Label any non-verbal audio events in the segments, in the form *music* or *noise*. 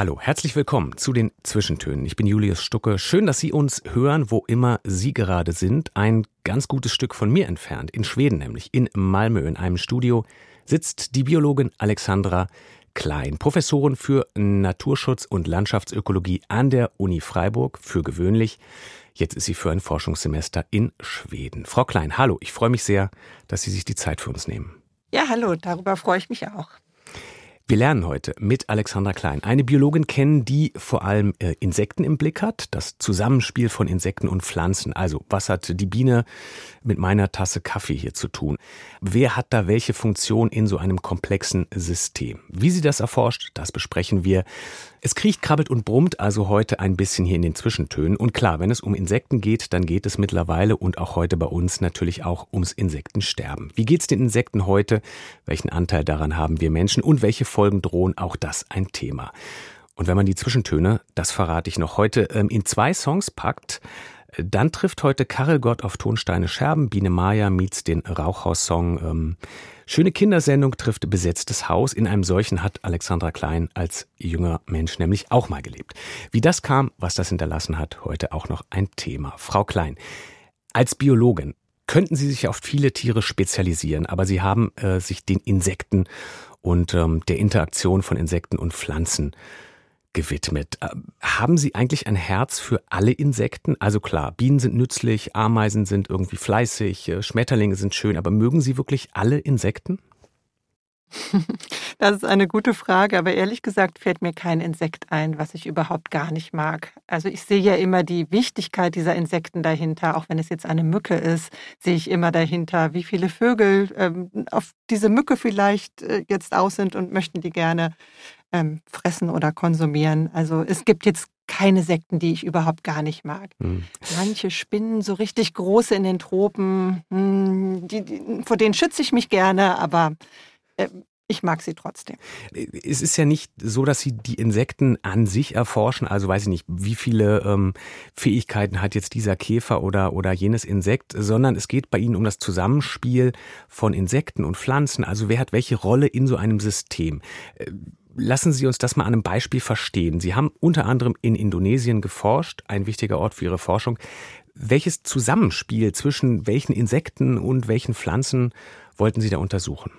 Hallo, herzlich willkommen zu den Zwischentönen. Ich bin Julius Stucke. Schön, dass Sie uns hören, wo immer Sie gerade sind. Ein ganz gutes Stück von mir entfernt, in Schweden nämlich, in Malmö, in einem Studio, sitzt die Biologin Alexandra Klein, Professorin für Naturschutz und Landschaftsökologie an der Uni Freiburg, für gewöhnlich. Jetzt ist sie für ein Forschungssemester in Schweden. Frau Klein, hallo, ich freue mich sehr, dass Sie sich die Zeit für uns nehmen. Ja, hallo, darüber freue ich mich auch. Wir lernen heute mit Alexandra Klein eine Biologin kennen, die vor allem äh, Insekten im Blick hat, das Zusammenspiel von Insekten und Pflanzen. Also, was hat die Biene mit meiner Tasse Kaffee hier zu tun? Wer hat da welche Funktion in so einem komplexen System? Wie sie das erforscht, das besprechen wir. Es kriecht, krabbelt und brummt also heute ein bisschen hier in den Zwischentönen. Und klar, wenn es um Insekten geht, dann geht es mittlerweile und auch heute bei uns natürlich auch ums Insektensterben. Wie geht's den Insekten heute? Welchen Anteil daran haben wir Menschen und welche Folgen drohen? Auch das ein Thema. Und wenn man die Zwischentöne, das verrate ich noch heute, ähm, in zwei Songs packt, dann trifft heute Karel Gott auf Tonsteine Scherben. Biene Maya meets den Rauchhaus-Song. Schöne Kindersendung trifft besetztes Haus. In einem solchen hat Alexandra Klein als junger Mensch nämlich auch mal gelebt. Wie das kam, was das hinterlassen hat, heute auch noch ein Thema. Frau Klein, als Biologin könnten Sie sich auf viele Tiere spezialisieren, aber Sie haben äh, sich den Insekten und ähm, der Interaktion von Insekten und Pflanzen gewidmet. Äh, haben Sie eigentlich ein Herz für alle Insekten? Also klar, Bienen sind nützlich, Ameisen sind irgendwie fleißig, äh, Schmetterlinge sind schön, aber mögen Sie wirklich alle Insekten? *laughs* Das ist eine gute Frage, aber ehrlich gesagt fällt mir kein Insekt ein, was ich überhaupt gar nicht mag. Also ich sehe ja immer die Wichtigkeit dieser Insekten dahinter, auch wenn es jetzt eine Mücke ist, sehe ich immer dahinter, wie viele Vögel ähm, auf diese Mücke vielleicht äh, jetzt aus sind und möchten die gerne ähm, fressen oder konsumieren. Also es gibt jetzt keine Sekten, die ich überhaupt gar nicht mag. Mhm. Manche Spinnen, so richtig große in den Tropen, mh, hm, die, die, vor denen schütze ich mich gerne, aber äh, ich mag sie trotzdem. Es ist ja nicht so, dass Sie die Insekten an sich erforschen. Also weiß ich nicht, wie viele ähm, Fähigkeiten hat jetzt dieser Käfer oder, oder jenes Insekt, sondern es geht bei Ihnen um das Zusammenspiel von Insekten und Pflanzen. Also wer hat welche Rolle in so einem System? Lassen Sie uns das mal an einem Beispiel verstehen. Sie haben unter anderem in Indonesien geforscht, ein wichtiger Ort für Ihre Forschung. Welches Zusammenspiel zwischen welchen Insekten und welchen Pflanzen wollten Sie da untersuchen?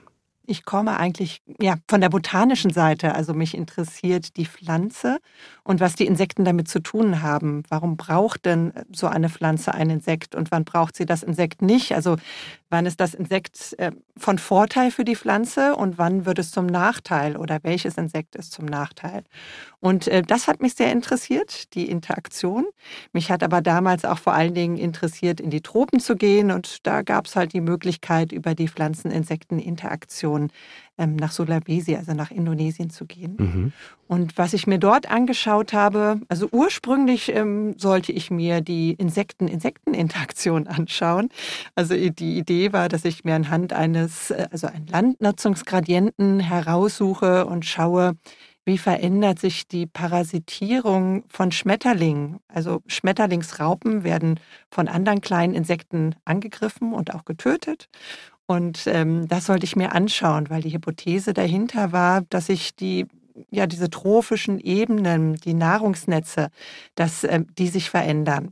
Ich komme eigentlich ja, von der botanischen Seite. Also mich interessiert die Pflanze und was die Insekten damit zu tun haben. Warum braucht denn so eine Pflanze ein Insekt und wann braucht sie das Insekt nicht? Also wann ist das Insekt äh, von Vorteil für die Pflanze und wann wird es zum Nachteil oder welches Insekt ist zum Nachteil? Und äh, das hat mich sehr interessiert, die Interaktion. Mich hat aber damals auch vor allen Dingen interessiert, in die Tropen zu gehen und da gab es halt die Möglichkeit, über die Pflanzen-Insekten-Interaktion ähm, nach Sulawesi, also nach Indonesien zu gehen. Mhm. Und was ich mir dort angeschaut habe, also ursprünglich ähm, sollte ich mir die Insekten-Insekten-Interaktion anschauen. Also die Idee war, dass ich mir anhand eines, äh, also einen Landnutzungsgradienten heraussuche und schaue, wie verändert sich die Parasitierung von Schmetterlingen? Also Schmetterlingsraupen werden von anderen kleinen Insekten angegriffen und auch getötet. Und ähm, das sollte ich mir anschauen, weil die Hypothese dahinter war, dass sich die ja diese trophischen Ebenen, die Nahrungsnetze, dass äh, die sich verändern,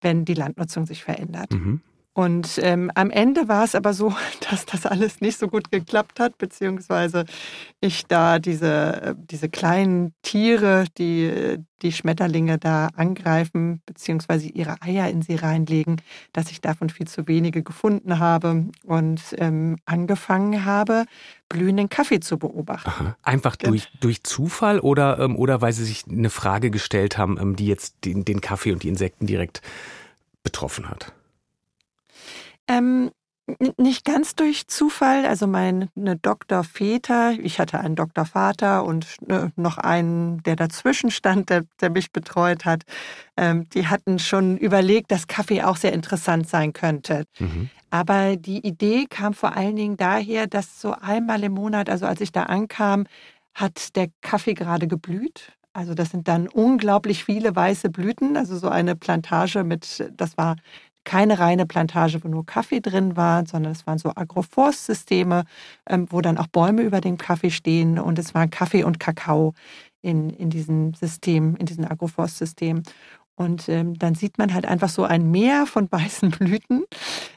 wenn die Landnutzung sich verändert. Mhm. Und ähm, am Ende war es aber so, *laughs* dass das alles nicht so gut geklappt hat, beziehungsweise ich da diese, äh, diese kleinen Tiere, die die Schmetterlinge da angreifen, beziehungsweise ihre Eier in sie reinlegen, dass ich davon viel zu wenige gefunden habe und ähm, angefangen habe, blühenden Kaffee zu beobachten. Aha. Einfach durch, durch Zufall oder, ähm, oder weil Sie sich eine Frage gestellt haben, ähm, die jetzt den, den Kaffee und die Insekten direkt betroffen hat? Ähm, Nicht ganz durch Zufall. Also meine Doktorväter, ich hatte einen Doktorvater und ne, noch einen, der dazwischen stand, der, der mich betreut hat. Ähm, die hatten schon überlegt, dass Kaffee auch sehr interessant sein könnte. Mhm. Aber die Idee kam vor allen Dingen daher, dass so einmal im Monat, also als ich da ankam, hat der Kaffee gerade geblüht. Also das sind dann unglaublich viele weiße Blüten. Also so eine Plantage mit, das war keine reine Plantage, wo nur Kaffee drin war, sondern es waren so Agroforstsysteme, ähm, wo dann auch Bäume über dem Kaffee stehen und es waren Kaffee und Kakao in, in diesem System, in diesem Agroforstsystem. Und ähm, dann sieht man halt einfach so ein Meer von *laughs* weißen Blüten.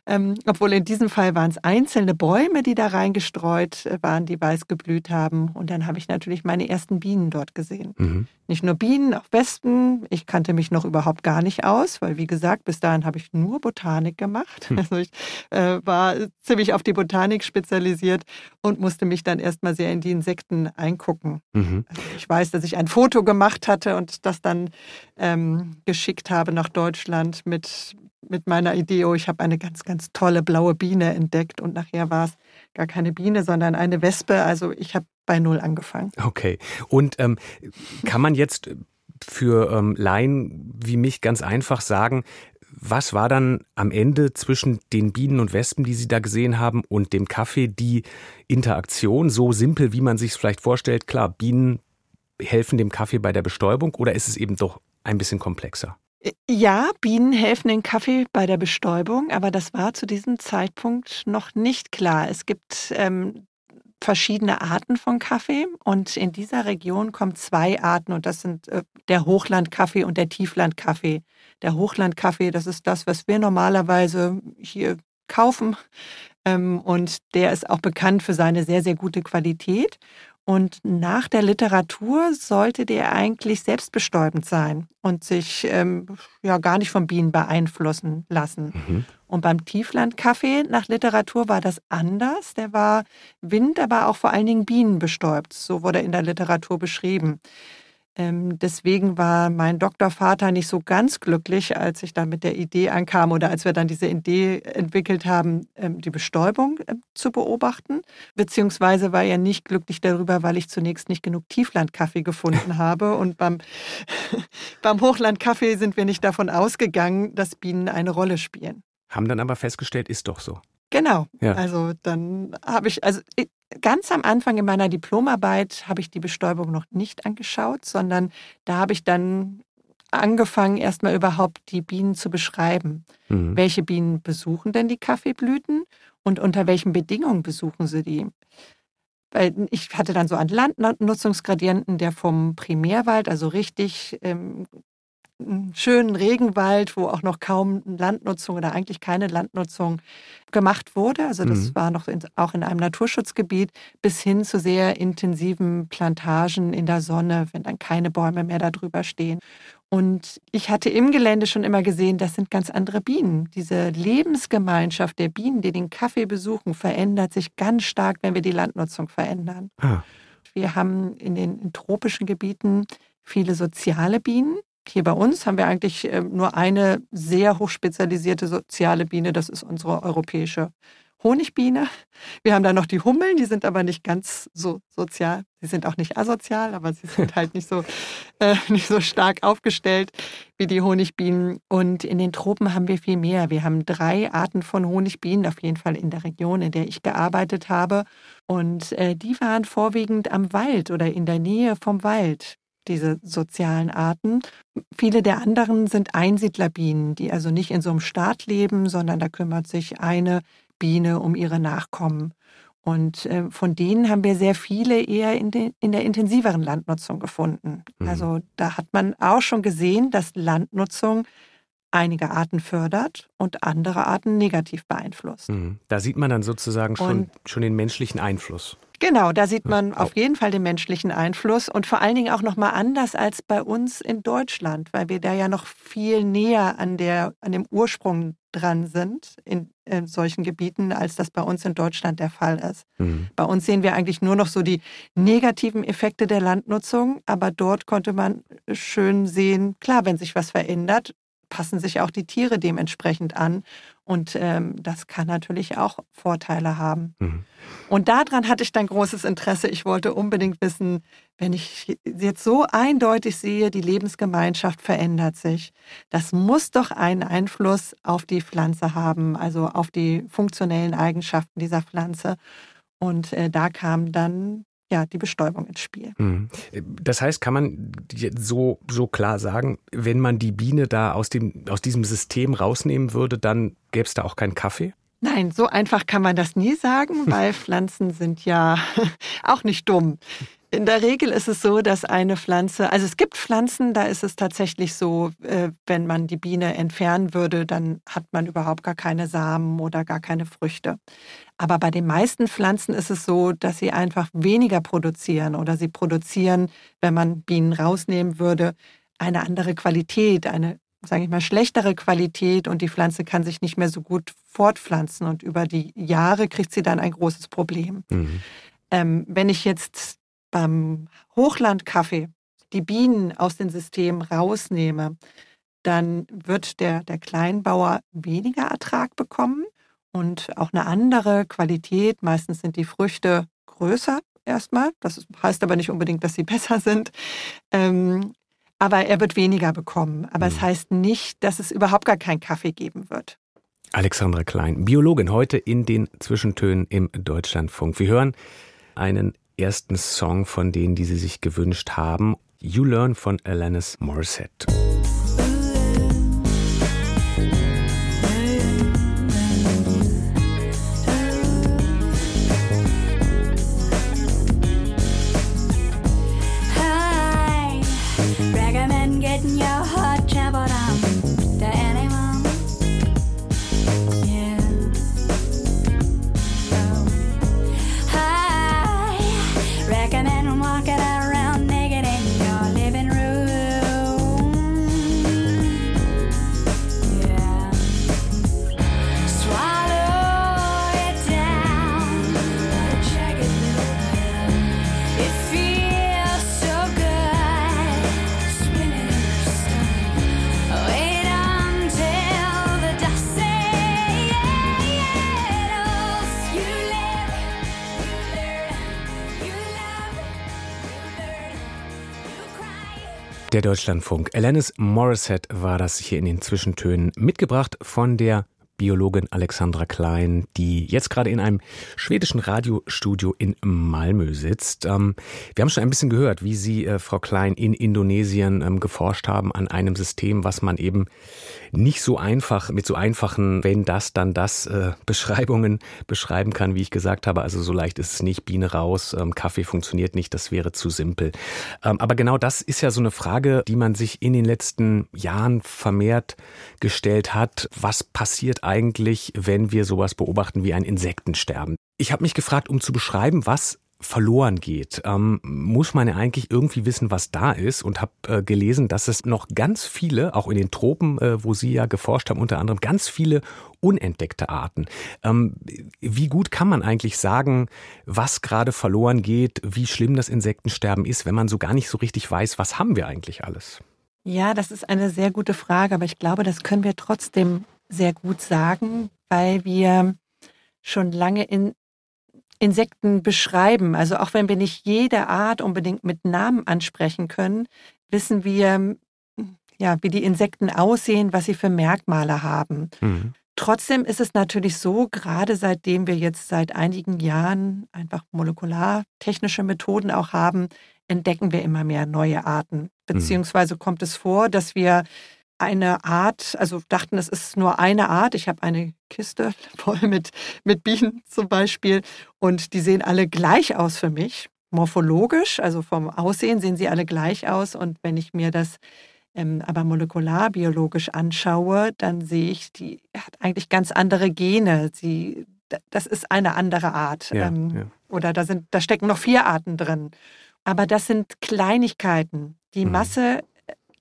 Ähm, obwohl in diesem Fall waren es einzelne Bäume, die da reingestreut äh, waren, die weiß geblüht haben. Und dann habe ich natürlich meine ersten Bienen dort gesehen. Mhm. Nicht nur Bienen, auch Wespen. Ich kannte mich noch überhaupt gar nicht aus, weil wie gesagt, bis dahin habe ich nur Botanik gemacht. Hm. Also ich äh, war ziemlich auf die Botanik spezialisiert und musste mich dann erstmal sehr in die Insekten eingucken. Mhm. Also ich weiß, dass ich ein Foto gemacht hatte und das dann ähm, geschickt habe nach Deutschland mit, mit meiner Idee, oh, ich habe eine ganz, ganz tolle blaue Biene entdeckt und nachher war es gar keine Biene, sondern eine Wespe. Also ich habe bei Null angefangen. Okay. Und ähm, kann man jetzt für ähm, Laien wie mich ganz einfach sagen, was war dann am Ende zwischen den Bienen und Wespen, die Sie da gesehen haben, und dem Kaffee die Interaktion? So simpel, wie man sich es vielleicht vorstellt. Klar, Bienen helfen dem Kaffee bei der Bestäubung oder ist es eben doch ein bisschen komplexer? Ja, Bienen helfen den Kaffee bei der Bestäubung, aber das war zu diesem Zeitpunkt noch nicht klar. Es gibt ähm, verschiedene Arten von Kaffee und in dieser Region kommen zwei Arten und das sind äh, der Hochlandkaffee und der Tieflandkaffee. Der Hochlandkaffee, das ist das, was wir normalerweise hier kaufen ähm, und der ist auch bekannt für seine sehr, sehr gute Qualität. Und nach der Literatur sollte der eigentlich selbstbestäubend sein und sich ähm, ja gar nicht von Bienen beeinflussen lassen. Mhm. Und beim Tieflandkaffee nach Literatur war das anders. Der war Wind, aber auch vor allen Dingen Bienen bestäubt. So wurde er in der Literatur beschrieben. Ähm, deswegen war mein Doktorvater nicht so ganz glücklich, als ich dann mit der Idee ankam oder als wir dann diese Idee entwickelt haben, ähm, die Bestäubung äh, zu beobachten. Beziehungsweise war er nicht glücklich darüber, weil ich zunächst nicht genug Tieflandkaffee gefunden *laughs* habe. Und beim, *laughs* beim Hochlandkaffee sind wir nicht davon ausgegangen, dass Bienen eine Rolle spielen. Haben dann aber festgestellt, ist doch so. Genau. Ja. Also dann habe ich, also ganz am Anfang in meiner Diplomarbeit habe ich die Bestäubung noch nicht angeschaut, sondern da habe ich dann angefangen, erstmal überhaupt die Bienen zu beschreiben. Mhm. Welche Bienen besuchen denn die Kaffeeblüten und unter welchen Bedingungen besuchen sie die? Weil ich hatte dann so einen Landnutzungsgradienten, der vom Primärwald, also richtig ähm, schönen Regenwald, wo auch noch kaum Landnutzung oder eigentlich keine Landnutzung gemacht wurde. Also das mhm. war noch in, auch in einem Naturschutzgebiet bis hin zu sehr intensiven Plantagen in der Sonne, wenn dann keine Bäume mehr darüber stehen. Und ich hatte im Gelände schon immer gesehen, das sind ganz andere Bienen. Diese Lebensgemeinschaft der Bienen, die den Kaffee besuchen, verändert sich ganz stark, wenn wir die Landnutzung verändern. Ah. Wir haben in den in tropischen Gebieten viele soziale Bienen, hier bei uns haben wir eigentlich ähm, nur eine sehr hochspezialisierte soziale Biene, das ist unsere europäische Honigbiene. Wir haben da noch die Hummeln, die sind aber nicht ganz so sozial. Sie sind auch nicht asozial, aber sie sind halt nicht so, *laughs* äh, nicht so stark aufgestellt wie die Honigbienen. Und in den Tropen haben wir viel mehr. Wir haben drei Arten von Honigbienen, auf jeden Fall in der Region, in der ich gearbeitet habe. Und äh, die waren vorwiegend am Wald oder in der Nähe vom Wald diese sozialen Arten. Viele der anderen sind Einsiedlerbienen, die also nicht in so einem Staat leben, sondern da kümmert sich eine Biene um ihre Nachkommen. Und äh, von denen haben wir sehr viele eher in, de, in der intensiveren Landnutzung gefunden. Mhm. Also da hat man auch schon gesehen, dass Landnutzung einige Arten fördert und andere Arten negativ beeinflusst. Mhm. Da sieht man dann sozusagen schon, schon den menschlichen Einfluss. Genau, da sieht man auf jeden Fall den menschlichen Einfluss und vor allen Dingen auch noch mal anders als bei uns in Deutschland, weil wir da ja noch viel näher an der an dem Ursprung dran sind in, in solchen Gebieten, als das bei uns in Deutschland der Fall ist. Mhm. Bei uns sehen wir eigentlich nur noch so die negativen Effekte der Landnutzung, aber dort konnte man schön sehen, klar, wenn sich was verändert, passen sich auch die Tiere dementsprechend an Und ähm, das kann natürlich auch Vorteile haben. Mhm. Und daran hatte ich dann großes Interesse. Ich wollte unbedingt wissen, wenn ich jetzt so eindeutig sehe, die Lebensgemeinschaft verändert sich, das muss doch einen Einfluss auf die Pflanze haben, also auf die funktionellen Eigenschaften dieser Pflanze. Und äh, da kam dann ja, die Bestäubung ins Spiel. Mhm. Das heißt, kann man so, so klar sagen, wenn man die Biene da aus, dem, aus diesem System rausnehmen würde, dann gäbe es da auch keinen Kaffee? Nein, so einfach kann man das nie sagen, weil *laughs* Pflanzen sind ja *laughs* auch nicht dumm. In der Regel ist es so, dass eine Pflanze, also es gibt Pflanzen, da ist es tatsächlich so, äh, wenn man die Biene entfernen würde, dann hat man überhaupt gar keine Samen oder gar keine Früchte. Aber bei den meisten Pflanzen ist es so, dass sie einfach weniger produzieren oder sie produzieren, wenn man Bienen rausnehmen würde, eine andere Qualität, eine, sage ich mal, schlechtere Qualität und die Pflanze kann sich nicht mehr so gut fortpflanzen und über die Jahre kriegt sie dann ein großes Problem. Mhm. Ähm, wenn ich jetzt beim Hochlandkaffee die Bienen aus dem System rausnehme, dann wird der, der Kleinbauer weniger Ertrag bekommen und auch eine andere Qualität. Meistens sind die Früchte größer erstmal. Das heißt aber nicht unbedingt, dass sie *laughs* besser sind. Ähm, aber er wird weniger bekommen. Aber es mhm. heißt nicht, dass es überhaupt gar keinen Kaffee geben wird. Alexandra Klein, Biologin, heute in den Zwischentönen im Deutschlandfunk. Wir hören einen ersten Song von denen, die sie sich gewünscht haben. You Learn von Alanis Morissette. Der Deutschlandfunk. Alanis Morissette war das hier in den Zwischentönen mitgebracht von der Biologin Alexandra Klein, die jetzt gerade in einem schwedischen Radiostudio in Malmö sitzt. Ähm, wir haben schon ein bisschen gehört, wie Sie, äh, Frau Klein, in Indonesien ähm, geforscht haben an einem System, was man eben nicht so einfach mit so einfachen, wenn das, dann das äh, *laughs* Beschreibungen beschreiben kann, wie ich gesagt habe. Also so leicht ist es nicht, Biene raus, ähm, Kaffee funktioniert nicht, das wäre zu simpel. aber genau das ist ja so eine Frage, die man sich in den letzten Jahren vermehrt gestellt hat. Was passiert eigentlich, wenn wir sowas beobachten wie ein Insektensterben? Ich habe mich gefragt, um zu beschreiben, was verloren geht, ähm, muss man ja eigentlich irgendwie wissen, was da ist und habe äh, gelesen, dass es noch ganz viele, auch in den Tropen, äh, wo Sie ja geforscht haben, unter anderem ganz viele unentdeckte Arten. Ähm, wie gut kann man eigentlich sagen, was gerade verloren geht, wie schlimm das Insektensterben ist, wenn man so gar nicht so richtig weiß, was haben wir eigentlich alles? Ja, das ist eine sehr gute Frage, aber ich glaube, das können wir trotzdem sehr gut sagen, weil wir schon lange in Insekten beschreiben. Also auch wenn wir nicht jede Art unbedingt mit Namen ansprechen können, wissen wir, ja, wie die Insekten aussehen, was sie für Merkmale haben. Mhm. Trotzdem ist es natürlich so, gerade seitdem wir jetzt seit einigen Jahren einfach molekulartechnische Methoden auch haben, entdecken wir immer mehr neue Arten. Mhm. Beziehungsweise kommt es vor, dass wir eine Art, also dachten, es ist nur eine Art. Ich habe eine Kiste *laughs* voll mit, mit Bienen zum Beispiel und die sehen alle gleich aus für mich. Morphologisch, also vom Aussehen sehen sie alle gleich aus. Und wenn ich mir das ähm, aber molekularbiologisch anschaue, dann sehe ich, die hat eigentlich ganz andere Gene. Sie, das ist eine andere Art. Ja, ähm, ja. Oder da, sind, da stecken noch vier Arten drin. Aber das sind Kleinigkeiten. Die mhm. Masse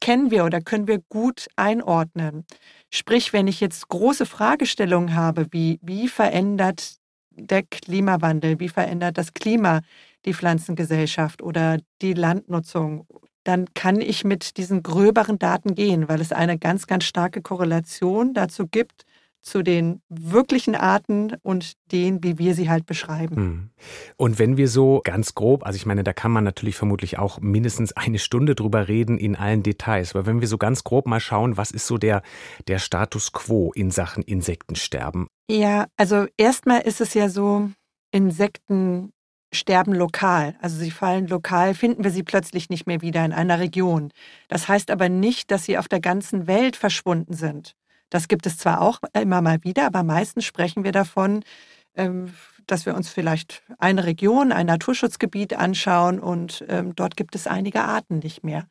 kennen wir oder können wir gut einordnen. Sprich, wenn ich jetzt große Fragestellungen habe, wie, wie verändert der Klimawandel, wie verändert das Klima die Pflanzengesellschaft oder die Landnutzung, dann kann ich mit diesen gröberen Daten gehen, weil es eine ganz, ganz starke Korrelation dazu gibt zu den wirklichen Arten und denen, wie wir sie halt beschreiben. Hm. Und wenn wir so ganz grob, also ich meine, da kann man natürlich vermutlich auch mindestens eine Stunde drüber reden in allen Details, aber wenn wir so ganz grob mal schauen, was ist so der, der Status quo in Sachen Insektensterben? Ja, also erstmal ist es ja so, Insekten sterben lokal. Also sie fallen lokal, finden wir sie plötzlich nicht mehr wieder in einer Region. Das heißt aber nicht, dass sie auf der ganzen Welt verschwunden sind. Das gibt es zwar auch immer mal wieder, aber meistens sprechen wir davon, ähm, dass wir uns vielleicht eine Region, ein Naturschutzgebiet anschauen und ähm, dort gibt es einige Arten nicht mehr.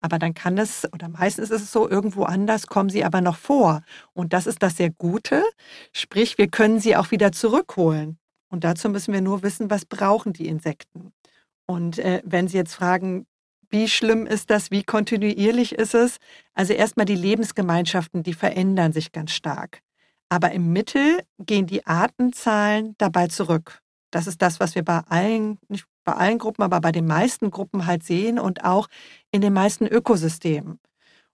Aber dann kann es, oder meistens ist es so, irgendwo anders kommen sie aber noch vor. Und das ist das sehr Gute. Sprich, wir können sie auch wieder zurückholen. Und dazu müssen wir nur wissen, was brauchen die Insekten. Und äh, wenn Sie jetzt fragen, wie schlimm ist das? Wie kontinuierlich ist es? Also erstmal die Lebensgemeinschaften, die verändern sich ganz stark. Aber im Mittel gehen die Artenzahlen dabei zurück. Das ist das, was wir bei allen, nicht bei allen Gruppen, aber bei den meisten Gruppen halt sehen und auch in den meisten Ökosystemen.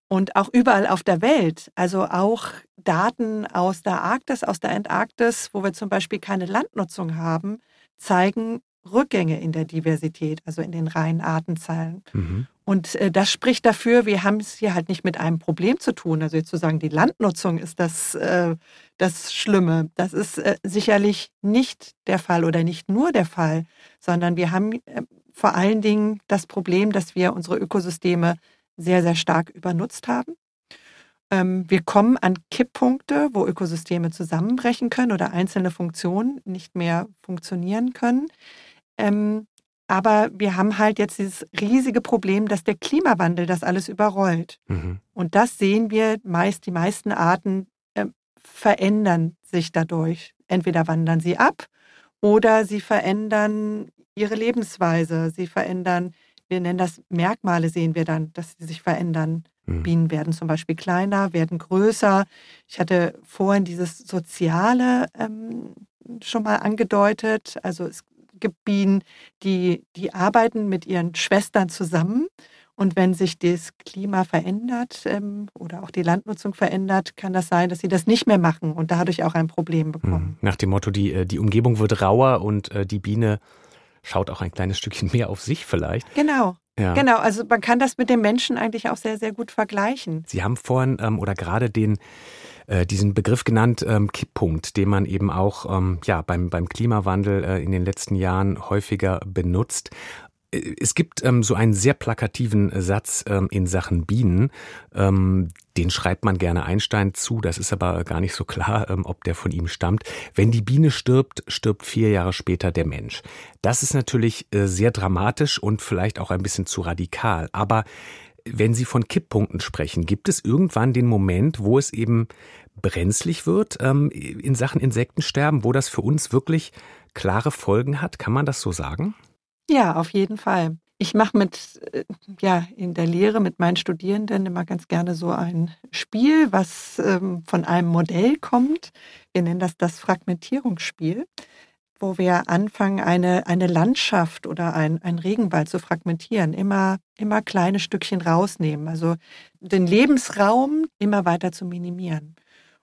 Und auch überall auf der Welt, also auch Daten aus der Arktis, aus der Antarktis, wo wir zum Beispiel keine Landnutzung haben, zeigen, Rückgänge in der Diversität, also in den reinen Artenzahlen. Mhm. Und äh, das spricht dafür, wir haben es hier halt nicht mit einem Problem zu tun. Also jetzt zu sagen, die Landnutzung ist das, äh, das Schlimme. Das ist äh, sicherlich nicht der Fall oder nicht nur der Fall, sondern wir haben äh, vor allen Dingen das Problem, dass wir unsere Ökosysteme sehr, sehr stark übernutzt haben. Ähm, wir kommen an Kipppunkte, wo Ökosysteme zusammenbrechen können oder einzelne Funktionen nicht mehr funktionieren können. Ähm, aber wir haben halt jetzt dieses riesige Problem, dass der Klimawandel das alles überrollt. Mhm. Und das sehen wir meist, die meisten Arten äh, verändern sich dadurch. Entweder wandern sie ab oder sie verändern ihre Lebensweise. Sie verändern, wir nennen das Merkmale, sehen wir dann, dass sie sich verändern. Mhm. Bienen werden zum Beispiel kleiner, werden größer. Ich hatte vorhin dieses Soziale ähm, schon mal angedeutet. Also es Bienen, die, die arbeiten mit ihren Schwestern zusammen. Und wenn sich das Klima verändert ähm, oder auch die Landnutzung verändert, kann das sein, dass sie das nicht mehr machen und dadurch auch ein Problem bekommen. Hm. Nach dem Motto, die, äh, die Umgebung wird rauer und äh, die Biene schaut auch ein kleines Stückchen mehr auf sich vielleicht. Genau. Ja. Genau, also man kann das mit dem Menschen eigentlich auch sehr, sehr gut vergleichen. Sie haben vorhin ähm, oder gerade den äh, diesen Begriff genannt, ähm, Kipppunkt, den man eben auch ähm, ja, beim, beim Klimawandel äh, in den letzten Jahren häufiger benutzt. Äh, es gibt ähm, so einen sehr plakativen Satz ähm, in Sachen Bienen. Ähm, den schreibt man gerne Einstein zu. Das ist aber gar nicht so klar, ähm, ob der von ihm stammt. Wenn die Biene stirbt, stirbt vier Jahre später der Mensch. Das ist natürlich äh, sehr dramatisch und vielleicht auch ein bisschen zu radikal. Aber wenn Sie von Kipppunkten sprechen, gibt es irgendwann den Moment, wo es eben brenzlig wird ähm, in Sachen Insektensterben, wo das für uns wirklich klare Folgen hat? Kann man das so sagen? Ja, auf jeden Fall. Ich mache mit, äh, ja, in der Lehre mit meinen Studierenden immer ganz gerne so ein Spiel, was ähm, von einem Modell kommt. Wir nennen das das Fragmentierungsspiel wo wir anfangen, eine, eine Landschaft oder ein, ein Regenwald zu fragmentieren, immer, immer kleine Stückchen rausnehmen, also den Lebensraum immer weiter zu minimieren.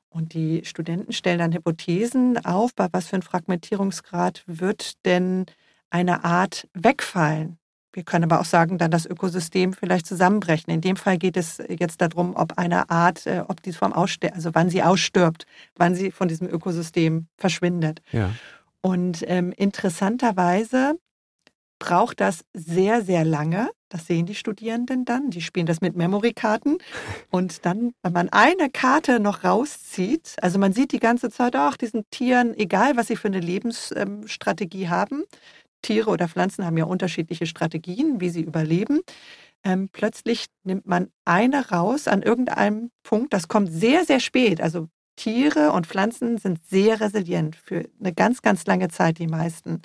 Und die Studenten stellen dann Hypothesen auf, bei was für ein Fragmentierungsgrad wird denn eine Art wegfallen. Wir können aber auch sagen, dann das Ökosystem vielleicht zusammenbrechen. In dem Fall geht es jetzt darum, ob eine Art, äh, ob die vom Aussterben, also wann sie ausstirbt, wann sie von diesem Ökosystem verschwindet. Ja. Und ähm, interessanterweise braucht das sehr, sehr lange. Das sehen die Studierenden dann. Die spielen das mit Memory-Karten. Und dann, wenn man eine Karte noch rauszieht, also man sieht die ganze Zeit, ach, diesen Tieren, egal was sie für eine Lebensstrategie ähm, haben, Tiere oder Pflanzen haben ja unterschiedliche Strategien, wie sie überleben. Ähm, plötzlich nimmt man eine raus an irgendeinem Punkt. Das kommt sehr, sehr spät. Also Tiere und Pflanzen sind sehr resilient für eine ganz, ganz lange Zeit, die meisten.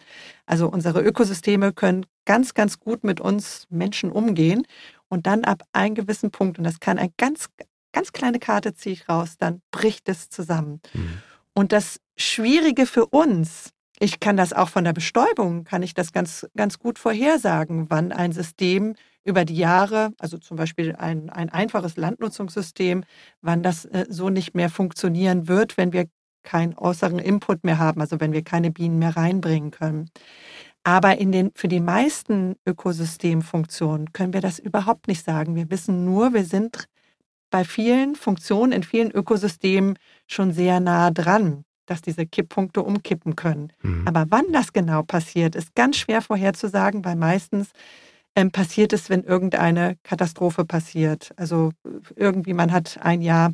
Also unsere Ökosysteme können ganz, ganz gut mit uns Menschen umgehen. Und dann ab einem gewissen Punkt, und das kann eine ganz, ganz kleine Karte ziehe ich raus, dann bricht es zusammen. Mhm. Und das Schwierige für uns, ich kann das auch von der Bestäubung, kann ich das ganz, ganz gut vorhersagen, wann ein System über die Jahre, also zum Beispiel ein, ein einfaches Landnutzungssystem, wann das äh, so nicht mehr funktionieren wird, wenn wir keinen äußeren Input mehr haben, also wenn wir keine Bienen mehr reinbringen können. Aber in den, für die meisten Ökosystemfunktionen können wir das überhaupt nicht sagen. Wir wissen nur, wir sind bei vielen Funktionen in vielen Ökosystemen schon sehr nah dran, dass diese Kipppunkte umkippen können. Mhm. Aber wann das genau passiert, ist ganz schwer vorherzusagen, weil meistens ähm, passiert es, wenn irgendeine Katastrophe passiert. Also irgendwie man hat ein Jahr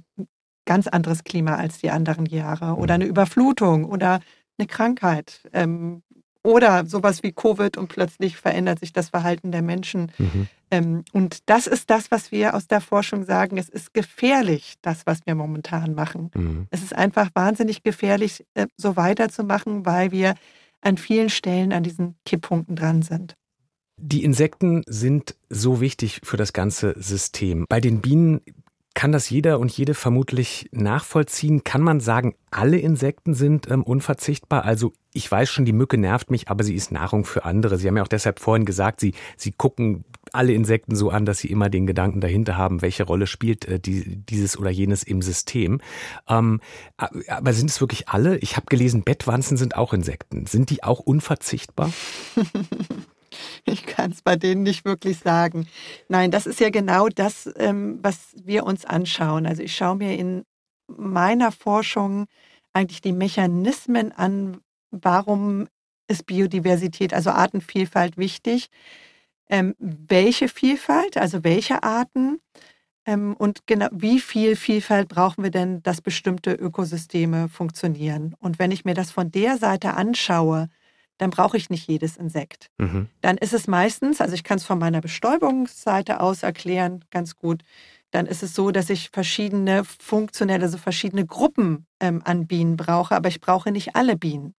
ganz anderes Klima als die anderen Jahre oder mhm. eine Überflutung oder eine Krankheit. Ähm, oder sowas wie Covid und plötzlich verändert sich das Verhalten der Menschen. Mhm. Ähm, und das ist das, was wir aus der Forschung sagen. Es ist gefährlich, das, was wir momentan machen. Mhm. Es ist einfach wahnsinnig gefährlich, äh, so weiterzumachen, weil wir an vielen Stellen an diesen Kipppunkten dran sind. Die Insekten sind so wichtig für das ganze System. Bei den Bienen kann das jeder und jede vermutlich nachvollziehen? Kann man sagen, alle Insekten sind ähm, unverzichtbar? Also ich weiß schon, die Mücke nervt mich, aber sie ist Nahrung für andere. Sie haben ja auch deshalb vorhin gesagt, Sie, Sie gucken alle Insekten so an, dass Sie immer den Gedanken dahinter haben, welche Rolle spielt äh, die, dieses oder jenes im System. Ähm, aber sind es wirklich alle? Ich habe gelesen, Bettwanzen sind auch Insekten. Sind die auch unverzichtbar? *laughs* *laughs* Ich kann es bei denen nicht wirklich sagen. Nein, das ist ja genau das, ähm, was wir uns anschauen. Also ich schaue mir in meiner Forschung eigentlich die Mechanismen an, warum ist Biodiversität, also Artenvielfalt wichtig. Ähm, welche Vielfalt, also welche Arten ähm, und genau wie viel Vielfalt brauchen wir denn, dass bestimmte Ökosysteme funktionieren. Und wenn ich mir das von der Seite anschaue, dann brauche ich nicht jedes Insekt. Mhm. Dann ist es meistens, also ich kann es von meiner Bestäubungsseite aus erklären, ganz gut, dann ist es so, dass ich verschiedene funktionelle, also verschiedene Gruppen ähm, an Bienen brauche, aber ich brauche nicht alle Bienen.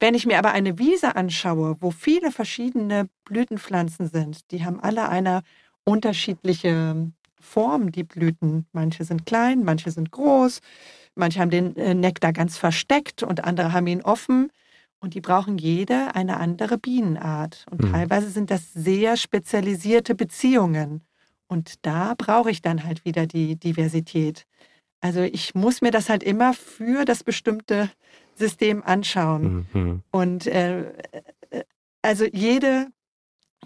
Wenn ich mir aber eine Wiese anschaue, wo viele verschiedene Blütenpflanzen sind, die haben alle eine unterschiedliche Form, die Blüten. Manche sind klein, manche sind groß, manche haben den äh, Nektar ganz versteckt und andere haben ihn offen. Und die brauchen jede eine andere Bienenart. Und mhm. teilweise sind das sehr spezialisierte Beziehungen. Und da brauche ich dann halt wieder die Diversität. Also ich muss mir das halt immer für das bestimmte System anschauen. Mhm. Und äh, äh also jede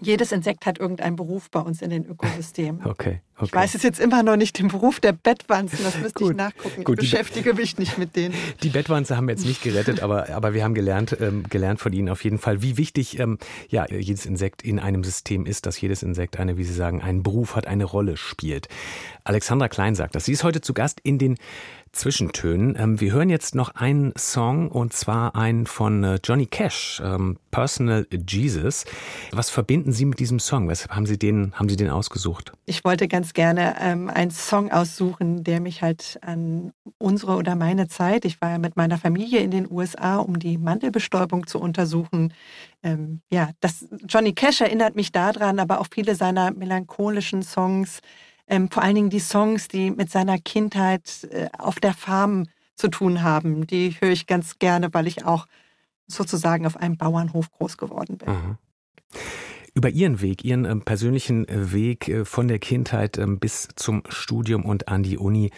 jedes Insekt hat irgendeinen Beruf bei uns in den Ökosystemen. Okay, *laughs* okay. Ich weiß es jetzt immer noch nicht, den Beruf der Bettwanzen, das müsste ich nachgucken. Gut, ich beschäftige mich nicht mit denen. *laughs* Die Bettwanze haben wir jetzt nicht gerettet, aber, aber wir haben gelernt, ähm, gelernt von Ihnen auf jeden Fall, wie wichtig ähm, ja, jedes Insekt in einem System ist, dass jedes Insekt eine, wie Sie sagen, einen Beruf hat, eine Rolle spielt. Alexandra Klein sagt das. Sie ist heute zu Gast in den Zwischentönen. Ähm, wir hören jetzt noch einen Song und zwar einen von äh, Johnny Cash, ähm, Personal Jesus. Was verbinden Sie mit diesem Song? Weshalb haben Sie den, haben Sie den ausgesucht? Ich wollte ganz gerne ähm, einen Song aussuchen, der mich halt an unsere oder meine Zeit, ich war ja mit meiner Familie in den USA, um die Mandelbestäubung zu untersuchen. Ähm, ja, das Johnny Cash erinnert mich daran, aber auch viele seiner melancholischen Songs ähm, vor allen Dingen die Songs, die mit seiner Kindheit äh, auf der Farm zu tun haben, die höre ich ganz gerne, weil ich auch sozusagen auf einem Bauernhof groß geworden bin. Mhm. Über Ihren Weg, Ihren ähm, persönlichen Weg äh, von der Kindheit ähm, bis zum Studium und an die Uni,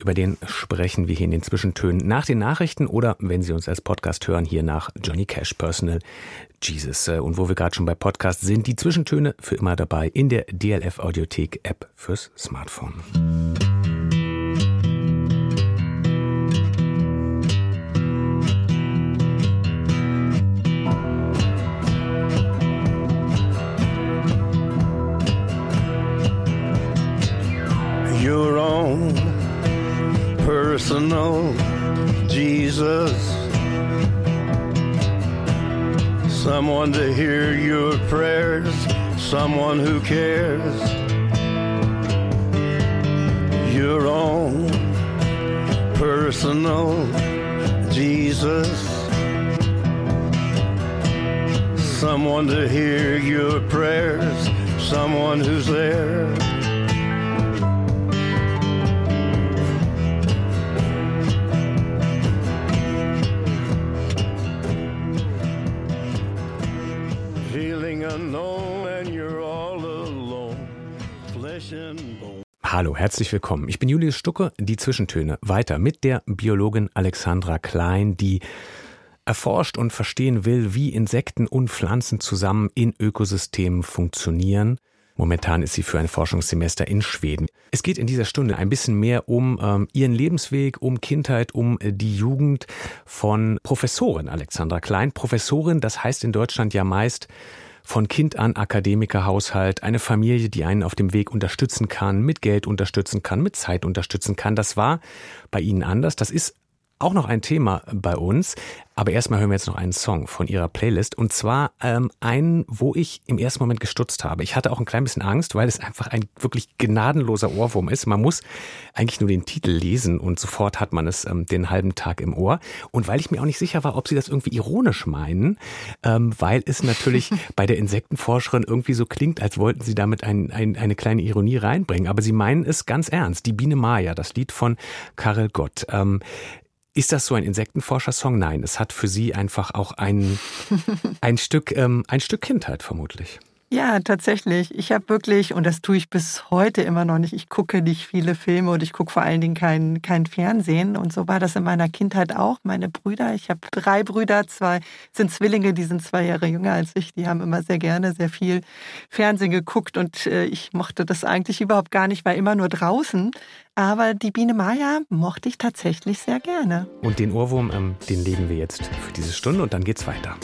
über den sprechen wir hier in den Zwischentönen nach den Nachrichten oder, wenn Sie uns als Podcast hören, hier nach Johnny Cash Personal Jesus. Äh, und wo wir gerade schon bei Podcast sind, die Zwischentöne für immer dabei in der DLF Audiothek App fürs Smartphone. Herzlich willkommen. Ich bin Julius Stucke, die Zwischentöne. Weiter mit der Biologin Alexandra Klein, die erforscht und verstehen will, wie Insekten und Pflanzen zusammen in Ökosystemen funktionieren. Momentan ist sie für ein Forschungssemester in Schweden. Es geht in dieser Stunde ein bisschen mehr um ähm, ihren Lebensweg, um Kindheit, um äh, die Jugend von Professorin Alexandra Klein. Professorin, das heißt in Deutschland ja meist von Kind an Akademikerhaushalt, eine Familie, die einen auf dem Weg unterstützen kann, mit Geld unterstützen kann, mit Zeit unterstützen kann. Das war bei Ihnen anders. Das ist auch noch ein Thema bei uns. Aber erstmal hören wir jetzt noch einen Song von ihrer Playlist. Und zwar ähm, einen, wo ich im ersten Moment gestutzt habe. Ich hatte auch ein klein bisschen Angst, weil es einfach ein wirklich gnadenloser Ohrwurm ist. Man muss eigentlich nur den Titel lesen und sofort hat man es ähm, den halben Tag im Ohr. Und weil ich mir auch nicht sicher war, ob sie das irgendwie ironisch meinen, ähm, weil es natürlich *laughs* bei der Insektenforscherin irgendwie so klingt, als wollten sie damit ein, ein, eine kleine Ironie reinbringen. Aber sie meinen es ganz ernst. Die Biene Maya, das Lied von Karel Gott. Ähm, ist das so ein Insektenforscher-Song? Nein, es hat für Sie einfach auch ein, ein, Stück, ähm, ein Stück Kindheit vermutlich. Ja, tatsächlich. Ich habe wirklich, und das tue ich bis heute immer noch nicht, ich gucke nicht viele Filme und ich gucke vor allen Dingen kein, kein Fernsehen. Und so war das in meiner Kindheit auch. Meine Brüder, ich habe drei Brüder, zwei sind Zwillinge, die sind zwei Jahre jünger als ich. Die haben immer sehr gerne sehr viel Fernsehen geguckt und äh, ich mochte das eigentlich überhaupt gar nicht, war immer nur draußen. Aber die Biene Maya mochte ich tatsächlich sehr gerne. Und den Ohrwurm, ähm, den legen wir jetzt für diese Stunde und dann geht's weiter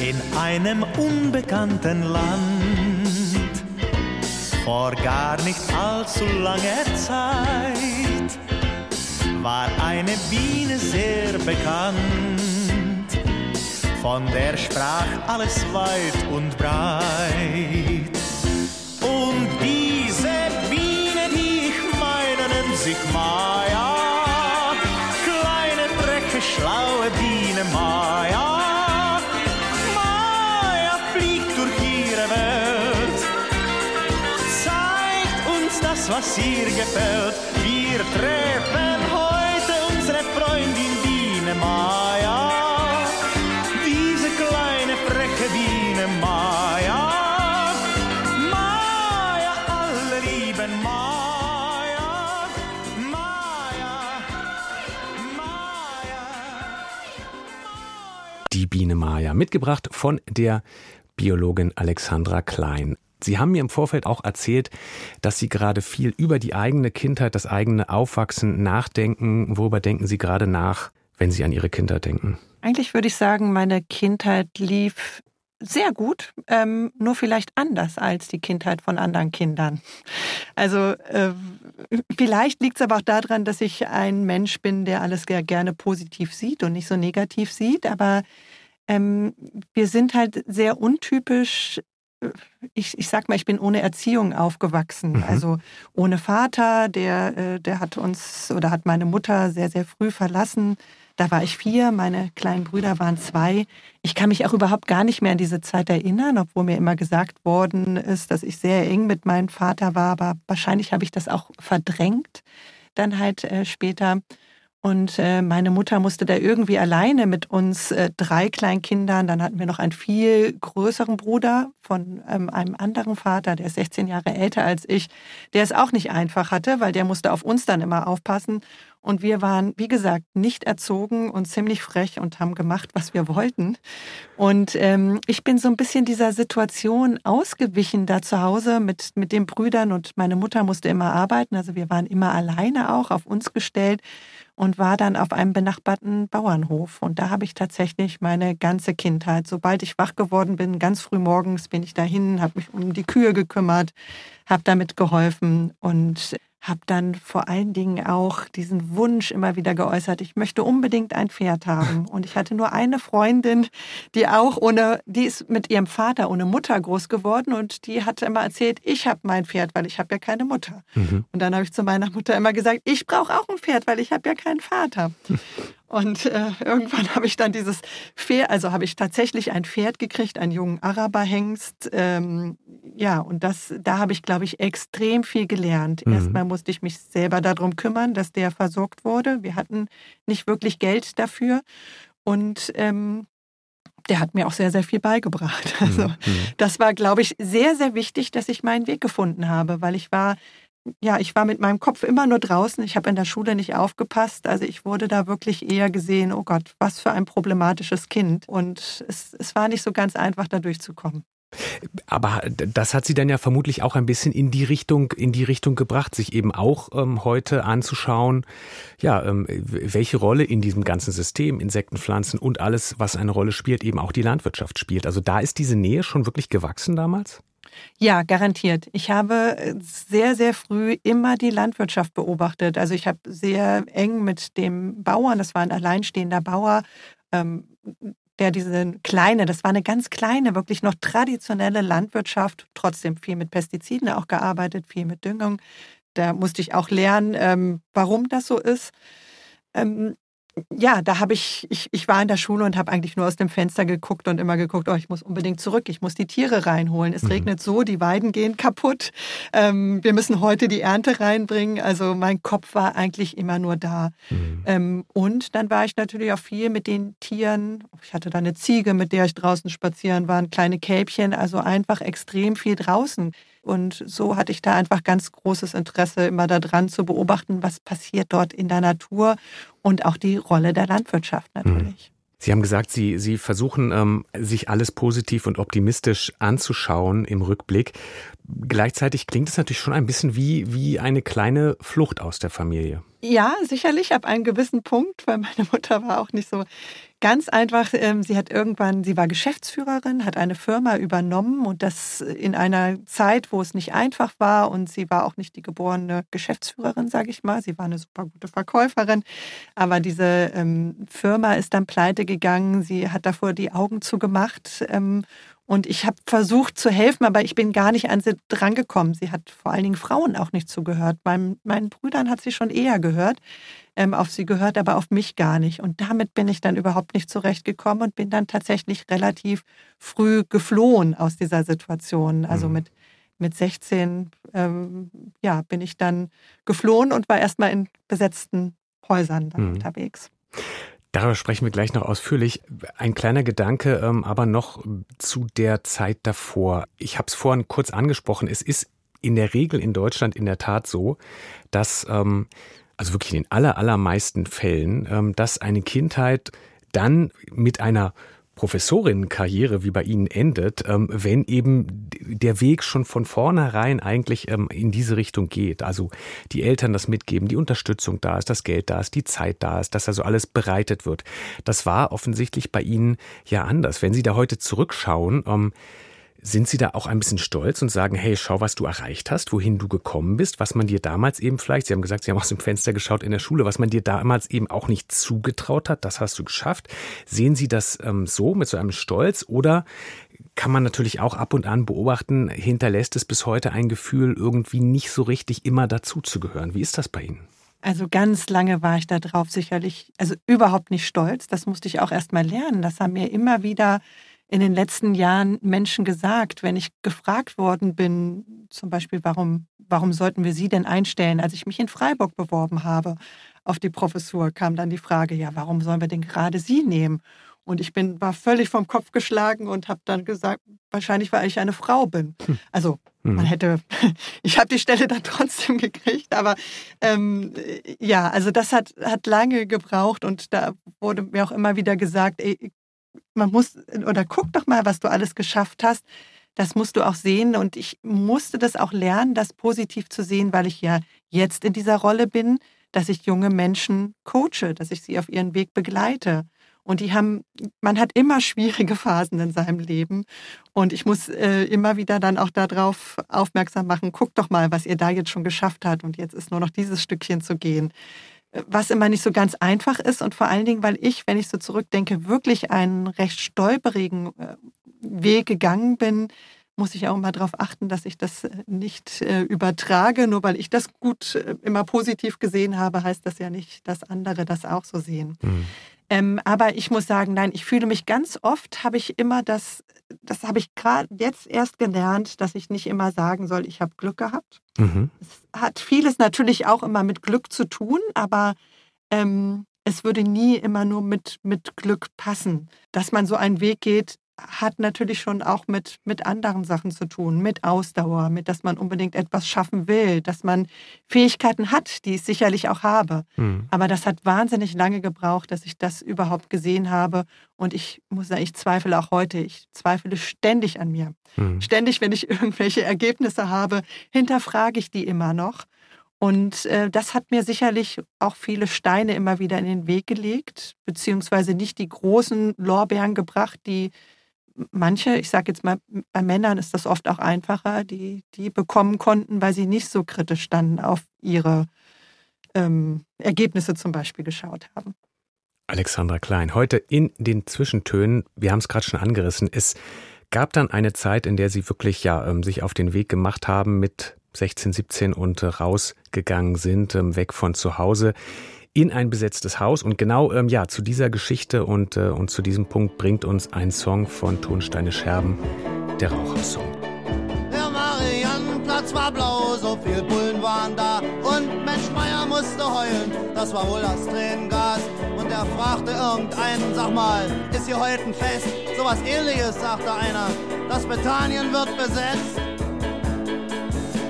in einem unbekannten Land. Vor gar nicht allzu langer Zeit war eine Biene sehr bekannt. Von der sprach alles weit und breit. Und was ihr gefällt. Wir treffen heute unsere Freundin Biene Maya. Diese kleine freche Biene Maya. Maya, alle lieben Maya. Maya. Maya. Die Biene Maya, mitgebracht von der Biologin Alexandra Klein. Sie haben mir im Vorfeld auch erzählt, dass Sie gerade viel über die eigene Kindheit, das eigene Aufwachsen nachdenken. Worüber denken Sie gerade nach, wenn Sie an Ihre Kindheit denken? Eigentlich würde ich sagen, meine Kindheit lief sehr gut, ähm, nur vielleicht anders als die Kindheit von anderen Kindern. Also äh, vielleicht liegt es aber auch daran, dass ich ein Mensch bin, der alles gerne positiv sieht und nicht so negativ sieht. Aber ähm, wir sind halt sehr untypisch ich, ich sag mal, ich bin ohne Erziehung aufgewachsen. Mhm. Also ohne Vater, der, äh, der hat uns oder hat meine Mutter sehr, sehr früh verlassen. Da war ich vier, meine kleinen Brüder waren zwei. Ich kann mich auch überhaupt gar nicht mehr an diese Zeit erinnern, obwohl mir immer gesagt worden ist, dass ich sehr eng mit meinem Vater war. Aber wahrscheinlich habe ich das auch verdrängt dann halt äh, später. Und äh, meine Mutter musste da irgendwie alleine mit uns äh, drei Kleinkindern. Dann hatten wir noch einen viel größeren Bruder von ähm, einem anderen Vater, der ist 16 Jahre älter als ich, der es auch nicht einfach hatte, weil der musste auf uns dann immer aufpassen. Und wir waren, wie gesagt, nicht erzogen und ziemlich frech und haben gemacht, was wir wollten. Und ähm, ich bin so ein bisschen dieser Situation ausgewichen da zu Hause mit, mit den Brüdern und meine Mutter musste immer arbeiten. Also wir waren immer alleine auch auf uns gestellt und war dann auf einem benachbarten Bauernhof. Und da habe ich tatsächlich meine ganze Kindheit, sobald ich wach geworden bin, ganz früh morgens bin ich dahin, habe mich um die Kühe gekümmert, habe damit geholfen und habe dann vor allen Dingen auch diesen Wunsch immer wieder geäußert, ich möchte unbedingt ein Pferd haben. *laughs* Und ich hatte nur eine Freundin, die auch ohne, die ist mit ihrem Vater ohne Mutter groß geworden und die hat immer erzählt, ich habe mein Pferd, weil ich habe ja keine Mutter. Mhm. Und dann habe ich zu meiner Mutter immer gesagt, ich brauche auch ein Pferd, weil ich habe ja keinen Vater. *laughs* Und äh, irgendwann habe ich dann dieses Pferd, also habe ich tatsächlich ein Pferd gekriegt, einen jungen Araberhengst. Ähm, ja, und das, da habe ich, glaube ich, extrem viel gelernt. Mhm. Erstmal musste ich mich selber darum kümmern, dass der versorgt wurde. Wir hatten nicht wirklich Geld dafür. Und ähm, der hat mir auch sehr, sehr viel beigebracht. *laughs* Also mhm. das war, glaube ich, sehr, sehr wichtig, dass ich meinen Weg gefunden habe, weil ich war, ja, ich war mit meinem Kopf immer nur draußen. Ich habe in der Schule nicht aufgepasst. Also ich wurde da wirklich eher gesehen, oh Gott, was für ein problematisches Kind. Und es, es war nicht so ganz einfach, da durchzukommen. Aber das hat sie dann ja vermutlich auch ein bisschen in die Richtung, in die Richtung gebracht, sich eben auch ähm, heute anzuschauen, ja, ähm, welche Rolle in diesem ganzen System, Insekten, Pflanzen und alles, was eine Rolle spielt, eben auch die Landwirtschaft spielt. Also da ist diese Nähe schon wirklich gewachsen damals? Ja, garantiert. Ich habe äh, sehr, sehr früh immer die Landwirtschaft beobachtet. Also ich habe sehr eng mit dem Bauern, das war ein alleinstehender Bauer, ähm, der diese kleine, das war eine ganz kleine, wirklich noch traditionelle Landwirtschaft, trotzdem viel mit Pestiziden auch gearbeitet, viel mit Düngung. Da musste ich auch lernen, ähm, warum das so ist. Ja, da habe ich, ich, ich war in der Schule und habe eigentlich nur aus dem Fenster geguckt und immer geguckt, oh, ich muss unbedingt zurück, ich muss die Tiere reinholen. Es mhm. regnet so, die Weiden gehen kaputt. Ähm, wir müssen heute die Ernte reinbringen. Also mein Kopf war eigentlich immer nur da. Mhm. Ähm, und dann war ich natürlich auch viel mit den Tieren. Ich hatte da eine Ziege, mit der ich draußen spazieren war, kleine Kälbchen, also einfach extrem viel draußen. Und so hatte ich da einfach ganz großes Interesse, immer daran zu beobachten, was passiert dort in der Natur und auch die Rolle der Landwirtschaft natürlich. Mhm. Sie haben gesagt, Sie, Sie versuchen, ähm, sich alles positiv und optimistisch anzuschauen im Rückblick. Gleichzeitig klingt es natürlich schon ein bisschen wie, wie eine kleine Flucht aus der Familie. Ja, sicherlich ab einem gewissen Punkt, weil meine Mutter war auch nicht so Ganz einfach, ähm, sie hat irgendwann, sie war Geschäftsführerin, hat eine Firma übernommen und das in einer Zeit, wo es nicht einfach war und sie war auch nicht die geborene Geschäftsführerin, sage ich mal. Sie war eine super gute Verkäuferin, aber diese ähm, Firma ist dann pleite gegangen. Sie hat davor die Augen zugemacht ähm, und ich habe versucht zu helfen, aber ich bin gar nicht an sie drangekommen. Sie hat vor allen Dingen Frauen auch nicht zugehört. Meinem, meinen Brüdern hat sie schon eher gehört, ähm, auf sie gehört, aber auf mich gar nicht. Und damit bin ich dann überhaupt nicht zurechtgekommen und bin dann tatsächlich relativ früh geflohen aus dieser Situation. Also mhm. mit, mit 16 ähm, ja, bin ich dann geflohen und war erstmal in besetzten Häusern dann mhm. unterwegs. Darüber sprechen wir gleich noch ausführlich. Ein kleiner Gedanke ähm, aber noch zu der Zeit davor. Ich habe es vorhin kurz angesprochen. Es ist in der Regel in Deutschland in der Tat so, dass, ähm, also wirklich in den aller, allermeisten Fällen, ähm, dass eine Kindheit dann mit einer Professorinnenkarriere wie bei Ihnen endet, ähm, wenn eben der Weg schon von vornherein eigentlich ähm, in diese Richtung geht. Also die Eltern das mitgeben, die Unterstützung da ist, das Geld da ist, die Zeit da ist, dass also alles bereitet wird. Das war offensichtlich bei Ihnen ja anders. Wenn Sie da heute zurückschauen, ähm, sind Sie da auch ein bisschen stolz und sagen, hey, schau, was du erreicht hast, wohin du gekommen bist, was man dir damals eben vielleicht, Sie haben gesagt, Sie haben aus dem Fenster geschaut in der Schule, was man dir damals eben auch nicht zugetraut hat, das hast du geschafft. Sehen Sie das ähm, so mit so einem Stolz oder kann man natürlich auch ab und an beobachten, hinterlässt es bis heute ein Gefühl, irgendwie nicht so richtig immer dazuzugehören. Wie ist das bei Ihnen? Also ganz lange war ich da drauf sicherlich, also überhaupt nicht stolz. Das musste ich auch erst mal lernen. Das haben mir immer wieder in den letzten Jahren Menschen gesagt, wenn ich gefragt worden bin, zum Beispiel, warum, warum sollten wir Sie denn einstellen? Als ich mich in Freiburg beworben habe auf die Professur, kam dann die Frage, ja, warum sollen wir denn gerade Sie nehmen? Und ich bin, war völlig vom Kopf geschlagen und habe dann gesagt, wahrscheinlich, weil ich eine Frau bin. Hm. Also man hm. hätte, *laughs* ich habe die Stelle dann trotzdem gekriegt, aber ähm, ja, also das hat, hat lange gebraucht und da wurde mir auch immer wieder gesagt, ey, man muss, oder guck doch mal, was du alles geschafft hast. Das musst du auch sehen. Und ich musste das auch lernen, das positiv zu sehen, weil ich ja jetzt in dieser Rolle bin, dass ich junge Menschen coache, dass ich sie auf ihren Weg begleite. Und die haben, man hat immer schwierige Phasen in seinem Leben. Und ich muss äh, immer wieder dann auch darauf aufmerksam machen, guck doch mal, was ihr da jetzt schon geschafft habt. Und jetzt ist nur noch dieses Stückchen zu gehen was immer nicht so ganz einfach ist und vor allen Dingen, weil ich, wenn ich so zurückdenke, wirklich einen recht stolperigen äh, Weg gegangen bin, muss ich auch immer darauf achten, dass ich das äh, nicht äh, übertrage. Nur weil ich das gut immer positiv gesehen habe, heißt das ja nicht, dass andere das auch so sehen. Mhm. Ähm, aber ich muss sagen, nein, ich fühle mich ganz oft, habe ich immer das, das habe ich gerade jetzt erst gelernt, dass ich nicht immer sagen soll, ich habe Glück gehabt. Mhm. Es hat vieles natürlich auch immer mit Glück zu tun, aber ähm, es würde nie immer nur mit, mit Glück passen. Dass man so einen Weg geht, hat natürlich schon auch mit, mit anderen Sachen zu tun, mit Ausdauer, mit, dass man unbedingt etwas schaffen will, dass man Fähigkeiten hat, die ich sicherlich auch habe. Mhm. Aber das hat wahnsinnig lange gebraucht, dass ich das überhaupt gesehen habe. Und ich muss sagen, ich zweifle auch heute. Ich zweifle ständig an mir. Mhm. Ständig, wenn ich *laughs* irgendwelche Ergebnisse habe, hinterfrage ich die immer noch. Und äh, das hat mir sicherlich auch viele Steine immer wieder in den Weg gelegt, beziehungsweise nicht die großen Lorbeeren gebracht, die manche, ich sage jetzt mal, bei Männern ist das oft auch einfacher, die, die bekommen konnten, weil sie nicht so kritisch dann auf ihre ähm, Ergebnisse zum Beispiel geschaut haben. Alexandra Klein, heute in den Zwischentönen, wir haben es gerade schon angerissen, es gab dann eine Zeit, in der Sie wirklich ja ähm, sich auf den Weg gemacht haben mit 16, 17 und äh, rausgegangen sind, ähm, weg von zu Hause in ein besetztes Haus. Und genau ähm, ja, zu dieser Geschichte und, äh, und zu diesem Punkt bringt uns ein Song von Tonsteine Scherben, der Rauchersong. Der Mariannenplatz war blau, so viel Bullen waren da. Und Mensch Meier musste heulen, das war wohl das Tränengas. Und er fragte irgendeinen, sag mal, ist hier heute ein Fest? Sowas ähnliches, sagte einer. Das Bethanien wird besetzt.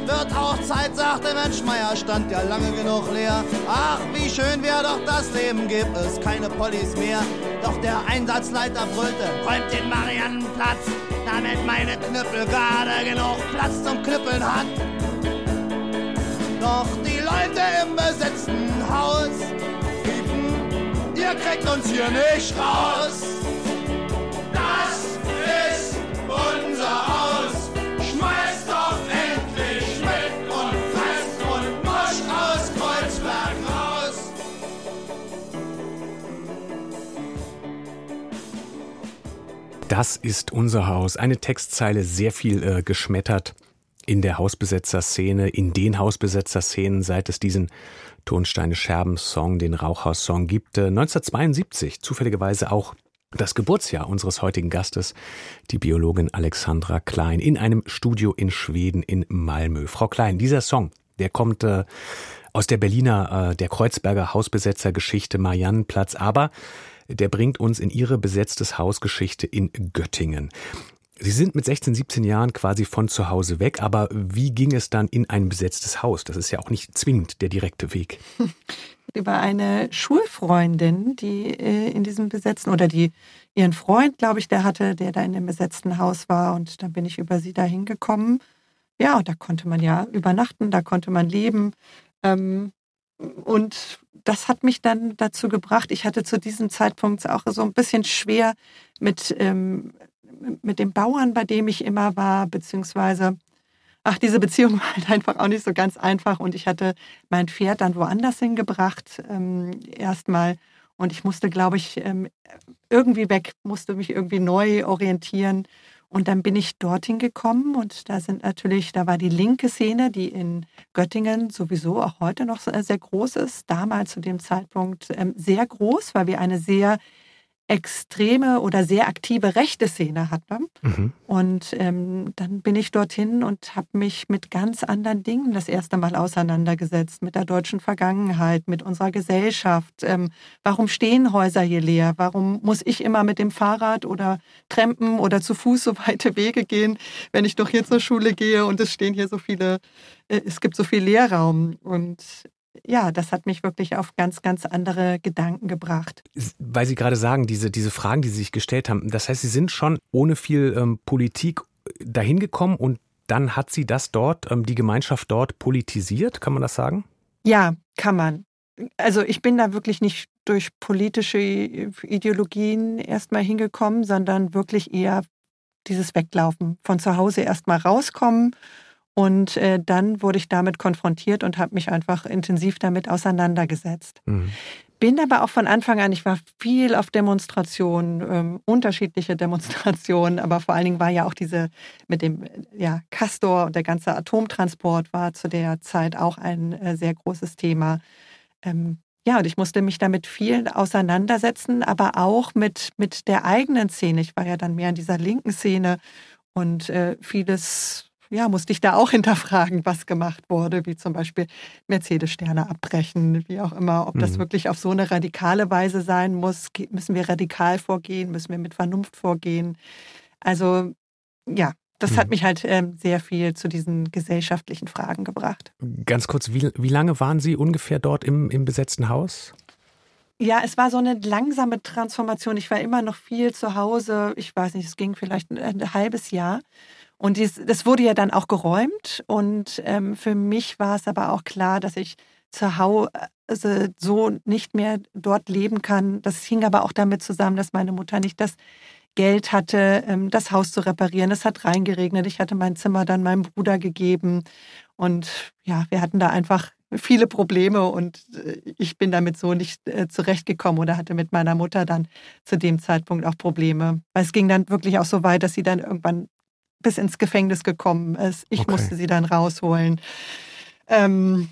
Wird auch Zeit, sagte Menschmeier, stand ja lange genug leer. Ach, wie schön wäre doch das Leben, gibt es keine Pollys mehr. Doch der Einsatzleiter brüllte, räumt den Mariannenplatz, damit meine Knüppel gerade genug Platz zum Knüppeln hat. Doch die Leute im besetzten Haus riefen, ihr kriegt uns hier nicht raus. Das ist unser Haus. Das ist unser Haus. Eine Textzeile, sehr viel äh, geschmettert in der Hausbesetzer-Szene, in den Hausbesetzer-Szenen, seit es diesen Tonsteine-Scherben-Song, den Rauchhaus-Song gibt. Äh, 1972, zufälligerweise auch das Geburtsjahr unseres heutigen Gastes, die Biologin Alexandra Klein, in einem Studio in Schweden in Malmö. Frau Klein, dieser Song, der kommt äh, aus der Berliner, äh, der Kreuzberger Hausbesetzer-Geschichte Mariannenplatz, aber der bringt uns in ihre besetztes Hausgeschichte in Göttingen. Sie sind mit 16, 17 Jahren quasi von zu Hause weg, aber wie ging es dann in ein besetztes Haus? Das ist ja auch nicht zwingend der direkte Weg. *laughs* Über eine Schulfreundin, die äh, in diesem besetzten oder die ihren Freund, glaube ich, der hatte, der da in dem besetzten Haus war und dann bin ich über sie dahin gekommen. Ja, da konnte man ja übernachten, da konnte man leben. Ähm, und das hat mich dann dazu gebracht, ich hatte zu diesem Zeitpunkt auch so ein bisschen schwer mit, ähm, mit dem Bauern, bei dem ich immer war, beziehungsweise, ach, diese Beziehung *laughs* war halt einfach auch nicht so ganz einfach und ich hatte mein Pferd dann woanders hingebracht, ähm, erstmal. Und ich musste, glaube ich, ähm, irgendwie weg, musste mich irgendwie neu orientieren. Und dann bin ich dorthin gekommen und da sind natürlich, da war die linke Szene, die in Göttingen sowieso auch heute noch sehr groß ist, damals zu dem Zeitpunkt ähm, sehr groß, weil wir eine sehr extreme oder sehr aktive rechte Szene hatte. Mhm. Und ähm, dann bin ich dorthin und habe mich mit ganz anderen Dingen das erste Mal auseinandergesetzt, mit der deutschen Vergangenheit, mit unserer Gesellschaft. Ähm, warum stehen Häuser hier leer? Warum muss ich immer mit dem Fahrrad oder Trampen oder zu Fuß so weite Wege gehen, wenn ich doch hier zur Schule gehe und es stehen hier so viele, äh, es gibt so viel Leerraum. Und ja, das hat mich wirklich auf ganz, ganz andere Gedanken gebracht. Weil Sie gerade sagen, diese, diese Fragen, die Sie sich gestellt haben, das heißt, Sie sind schon ohne viel ähm, Politik dahin gekommen und dann hat Sie das dort, ähm, die Gemeinschaft dort politisiert, kann man das sagen? Ja, kann man. Also ich bin da wirklich nicht durch politische Ideologien erstmal hingekommen, sondern wirklich eher dieses Weglaufen, von zu Hause erstmal rauskommen und äh, dann wurde ich damit konfrontiert und habe mich einfach intensiv damit auseinandergesetzt. Mhm. Bin aber auch von Anfang an, ich war viel auf Demonstrationen, ähm, unterschiedliche Demonstrationen, aber vor allen Dingen war ja auch diese mit dem ja, Castor und der ganze Atomtransport war zu der Zeit auch ein äh, sehr großes Thema. Ähm, ja, und ich musste mich damit viel auseinandersetzen, aber auch mit, mit der eigenen Szene. Ich war ja dann mehr in dieser linken Szene und äh, vieles ja, musste ich da auch *laughs* hinterfragen, was gemacht wurde, wie zum Beispiel Mercedes-Sterne abbrechen, wie auch immer. Ob mhm. das wirklich auf so eine radikale Weise sein muss, müssen wir radikal vorgehen, müssen wir mit Vernunft vorgehen. Also ja, das mhm. hat mich halt ähm, sehr viel zu diesen gesellschaftlichen Fragen gebracht. Ganz kurz, wie, wie lange waren Sie ungefähr dort im, im besetzten Haus? Ja, es war so eine langsame Transformation. Ich war immer noch viel zu Hause. Ich weiß nicht, es ging vielleicht ein, ein halbes Jahr. Und dies, das wurde ja dann auch geräumt. Und ähm, für mich war es aber auch klar, dass ich zu Hause so nicht mehr dort leben kann. Das hing aber auch damit zusammen, dass meine Mutter nicht das Geld hatte, ähm, das Haus zu reparieren. Es hat reingeregnet. Ich hatte mein Zimmer dann meinem Bruder gegeben. Und ja, wir hatten da einfach viele Probleme und äh, ich bin damit so nicht äh, zurechtgekommen oder hatte mit meiner Mutter dann zu dem Zeitpunkt auch Probleme. Weil es ging dann wirklich auch so weit, dass sie dann irgendwann bis ins Gefängnis gekommen ist. Ich okay. musste sie dann rausholen. Ähm,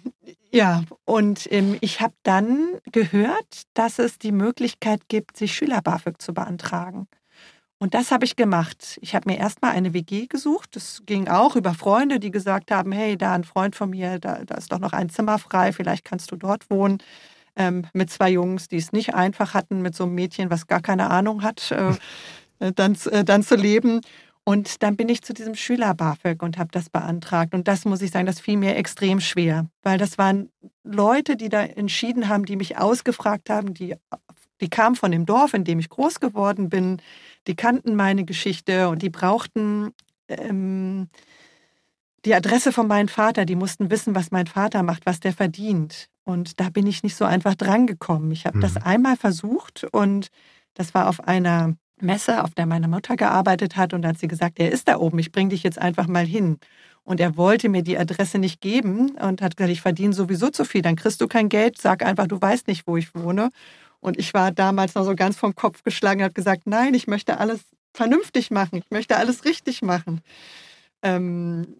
ja, und ähm, ich habe dann gehört, dass es die Möglichkeit gibt, sich Schüler-BAföG zu beantragen. Und das habe ich gemacht. Ich habe mir erstmal eine WG gesucht. Das ging auch über Freunde, die gesagt haben, hey, da ein Freund von mir, da, da ist doch noch ein Zimmer frei, vielleicht kannst du dort wohnen. Ähm, mit zwei Jungs, die es nicht einfach hatten, mit so einem Mädchen, was gar keine Ahnung hat, äh, *laughs* dann, äh, dann zu leben. Und dann bin ich zu diesem Schüler-BAföG und habe das beantragt. Und das muss ich sagen, das fiel mir extrem schwer, weil das waren Leute, die da entschieden haben, die mich ausgefragt haben, die, die kamen von dem Dorf, in dem ich groß geworden bin die kannten meine Geschichte und die brauchten ähm, die Adresse von meinem Vater. Die mussten wissen, was mein Vater macht, was der verdient. Und da bin ich nicht so einfach drangekommen. Ich habe mhm. das einmal versucht und das war auf einer Messe, auf der meine Mutter gearbeitet hat. Und hat sie gesagt, er ist da oben, ich bringe dich jetzt einfach mal hin. Und er wollte mir die Adresse nicht geben und hat gesagt, ich verdiene sowieso zu viel, dann kriegst du kein Geld, sag einfach, du weißt nicht, wo ich wohne. Und ich war damals noch so ganz vom Kopf geschlagen und habe gesagt, nein, ich möchte alles vernünftig machen, ich möchte alles richtig machen. Ähm,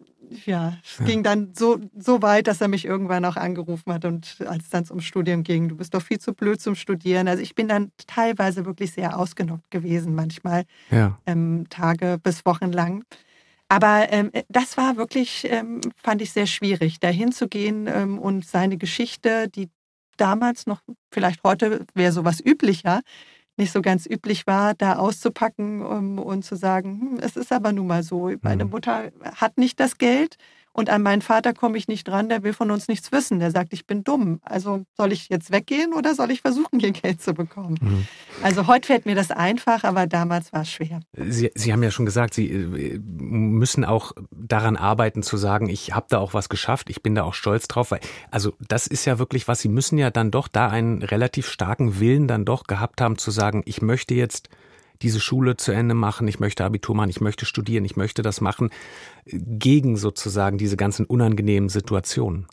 ja, es ja. ging dann so, so weit, dass er mich irgendwann auch angerufen hat und als es dann ums Studium ging, du bist doch viel zu blöd zum Studieren. Also ich bin dann teilweise wirklich sehr ausgenockt gewesen, manchmal ja. ähm, Tage bis Wochen lang. Aber ähm, das war wirklich, ähm, fand ich sehr schwierig, da hinzugehen ähm, und seine Geschichte, die damals noch, vielleicht heute wäre sowas üblicher, nicht so ganz üblich war, da auszupacken um, und zu sagen, hm, es ist aber nun mal so, meine mhm. Mutter hat nicht das Geld und an meinen Vater komme ich nicht dran, der will von uns nichts wissen. Der sagt, ich bin dumm. Also soll ich jetzt weggehen oder soll ich versuchen, hier Geld zu bekommen? Mhm. Also heute fällt mir das einfach, aber damals war es schwer. Sie, Sie haben ja schon gesagt, Sie äh, müssen auch daran arbeiten zu sagen, ich habe da auch was geschafft, ich bin da auch stolz drauf. Weil, also das ist ja wirklich was, Sie müssen ja dann doch da einen relativ starken Willen dann doch gehabt haben zu sagen, ich möchte jetzt diese Schule zu Ende machen, ich möchte Abitur machen, ich möchte studieren, ich möchte das machen, gegen sozusagen diese ganzen unangenehmen Situationen.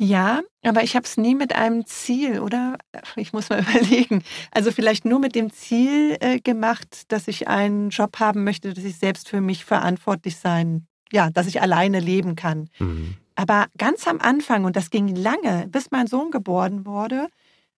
Ja, aber ich habe es nie mit einem Ziel, oder? Ich muss mal *laughs* überlegen. Also vielleicht nur mit dem Ziel äh, gemacht, dass ich einen Job haben möchte, dass ich selbst für mich verantwortlich sein, ja, dass ich alleine leben kann. Mhm. Aber ganz am Anfang, und das ging lange, bis mein Sohn geboren wurde,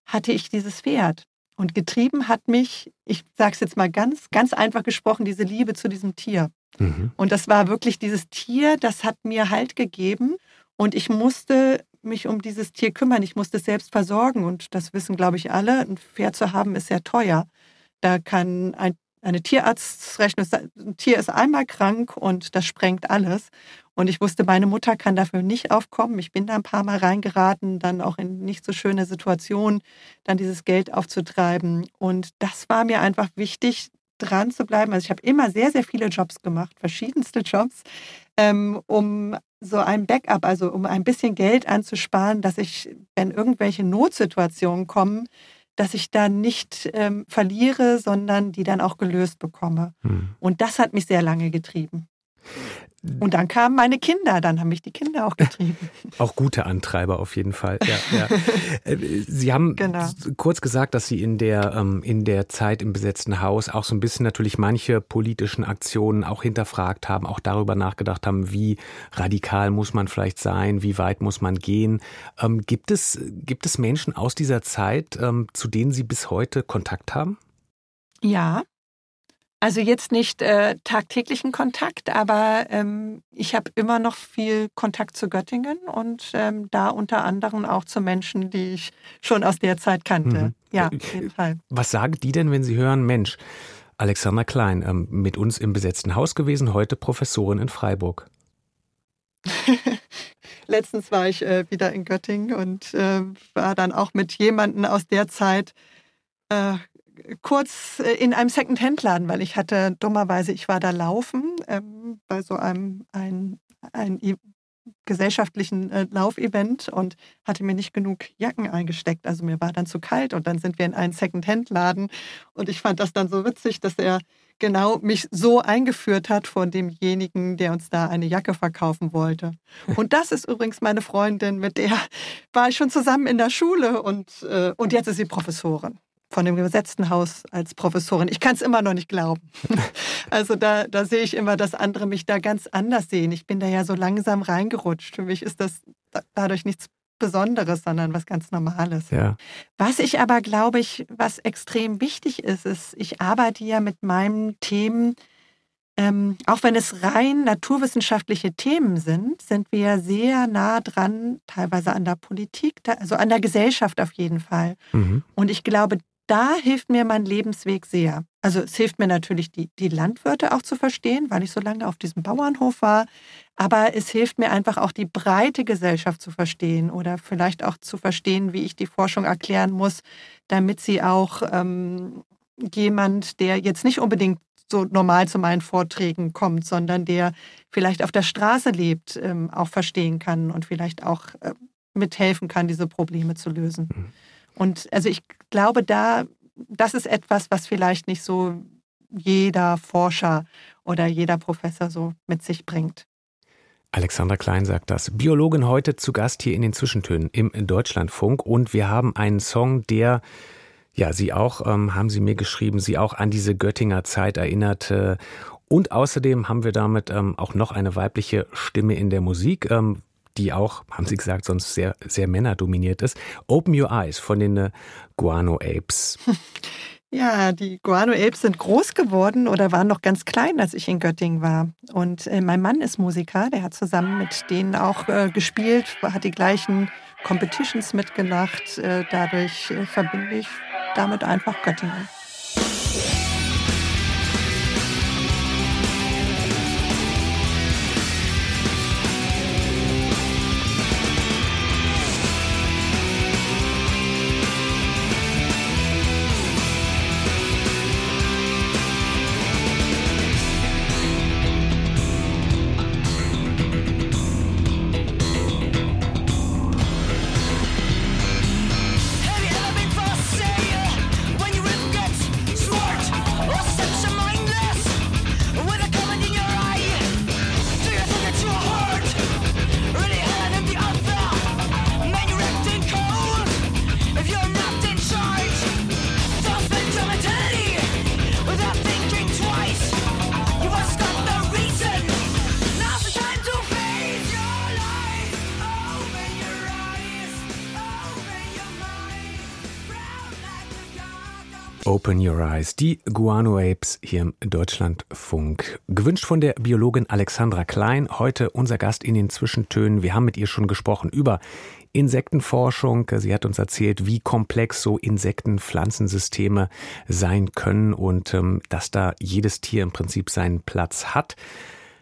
hatte ich dieses Pferd. Und getrieben hat mich, ich sage es jetzt mal ganz, ganz einfach gesprochen, diese Liebe zu diesem Tier. Mhm. Und das war wirklich dieses Tier, das hat mir Halt gegeben. Und ich musste mich um dieses Tier kümmern. Ich musste es selbst versorgen. Und das wissen, glaube ich, alle. Ein Pferd zu haben ist sehr teuer. Da kann ein eine Tierarztrechnung, ein Tier ist einmal krank und das sprengt alles. Und ich wusste, meine Mutter kann dafür nicht aufkommen. Ich bin da ein paar Mal reingeraten, dann auch in nicht so schöne Situationen, dann dieses Geld aufzutreiben. Und das war mir einfach wichtig, dran zu bleiben. Also ich habe immer sehr, sehr viele Jobs gemacht, verschiedenste Jobs, ähm, um so ein Backup, also um ein bisschen Geld anzusparen, dass ich, wenn irgendwelche Notsituationen kommen, dass ich da nicht ähm, verliere, sondern die dann auch gelöst bekomme. Hm. Und das hat mich sehr lange getrieben. Und dann kamen meine Kinder, dann haben mich die Kinder auch getrieben. *laughs* auch gute Antreiber auf jeden Fall. Ja, ja. *laughs* Äh, Sie haben genau. kurz gesagt, dass Sie in der, ähm, in der Zeit im besetzten Haus auch so ein bisschen natürlich manche politischen Aktionen auch hinterfragt haben, auch darüber nachgedacht haben, wie radikal muss man vielleicht sein, wie weit muss man gehen. Ähm, gibt, es, gibt es Menschen aus dieser Zeit, ähm, zu denen Sie bis heute Kontakt haben? Ja, Also jetzt nicht äh, tagtäglichen Kontakt, aber ähm, ich habe immer noch viel Kontakt zu Göttingen und ähm, da unter anderem auch zu Menschen, die ich schon aus der Zeit kannte. Mhm. Ja, auf jeden Fall. Was sagen die denn, wenn sie hören, Mensch, Alexander Klein, ähm, mit uns im besetzten Haus gewesen, heute Professorin in Freiburg? *laughs* Letztens war ich äh, wieder in Göttingen und äh, war dann auch mit jemandem aus der Zeit äh, kurz äh, in einem Second-Hand-Laden, weil ich hatte dummerweise, ich war da laufen ähm, bei so einem ein, ein gesellschaftlichen äh, Laufevent und hatte mir nicht genug Jacken eingesteckt. Also mir war dann zu kalt und dann sind wir in einen Second-Hand-Laden und ich fand das dann so witzig, dass er genau mich so eingeführt hat von demjenigen, der uns da eine Jacke verkaufen wollte. Und das ist übrigens meine Freundin, mit der war ich schon zusammen in der Schule und, äh, und jetzt ist sie Professorin von dem gesetzten Haus als Professorin. Ich kann es immer noch nicht glauben. *laughs* Also da, da sehe ich immer, dass andere mich da ganz anders sehen. Ich bin da ja so langsam reingerutscht. Für mich ist das dadurch nichts Besonderes, sondern was ganz Normales. Ja. Was ich aber glaube ich, was extrem wichtig ist, ist, ich arbeite ja mit meinen Themen, ähm, auch wenn es rein naturwissenschaftliche Themen sind, sind wir sehr nah dran, teilweise an der Politik, also an der Gesellschaft auf jeden Fall. Mhm. Und ich glaube, da hilft mir mein Lebensweg sehr. Also es hilft mir natürlich, die, die Landwirte auch zu verstehen, weil ich so lange auf diesem Bauernhof war. Aber es hilft mir einfach auch, die breite Gesellschaft zu verstehen oder vielleicht auch zu verstehen, wie ich die Forschung erklären muss, damit sie auch ähm, jemand, der jetzt nicht unbedingt so normal zu meinen Vorträgen kommt, sondern der vielleicht auf der Straße lebt, ähm, auch verstehen kann und vielleicht auch äh, mithelfen kann, diese Probleme zu lösen. Mhm. Und also ich glaube, da, das ist etwas, was vielleicht nicht so jeder Forscher oder jeder Professor so mit sich bringt. Alexander Klein sagt das. Biologin heute zu Gast hier in den Zwischentönen im Deutschlandfunk. Und wir haben einen Song, der, ja, Sie auch, ähm, haben Sie mir geschrieben, Sie auch an diese Göttinger Zeit erinnerte. Und außerdem haben wir damit ähm, auch noch eine weibliche Stimme in der Musik. Ähm, die auch, haben Sie gesagt, sonst sehr, sehr männerdominiert ist. Open Your Eyes von den äh, Guano Apes. *laughs* Ja, die Guano Apes sind groß geworden oder waren noch ganz klein, als ich in Göttingen war. Und äh, mein Mann ist Musiker, der hat zusammen mit denen auch äh, gespielt, hat die gleichen Competitions mitgemacht. Äh, dadurch äh, verbinde ich damit einfach Göttingen. Open Your Eyes, die Guano Apes hier im Deutschlandfunk. Gewünscht von der Biologin Alexandra Klein, heute unser Gast in den Zwischentönen. Wir haben mit ihr schon gesprochen über Insektenforschung. Sie hat uns erzählt, wie komplex so Insekten-Pflanzensysteme sein können und ähm, dass da jedes Tier im Prinzip seinen Platz hat.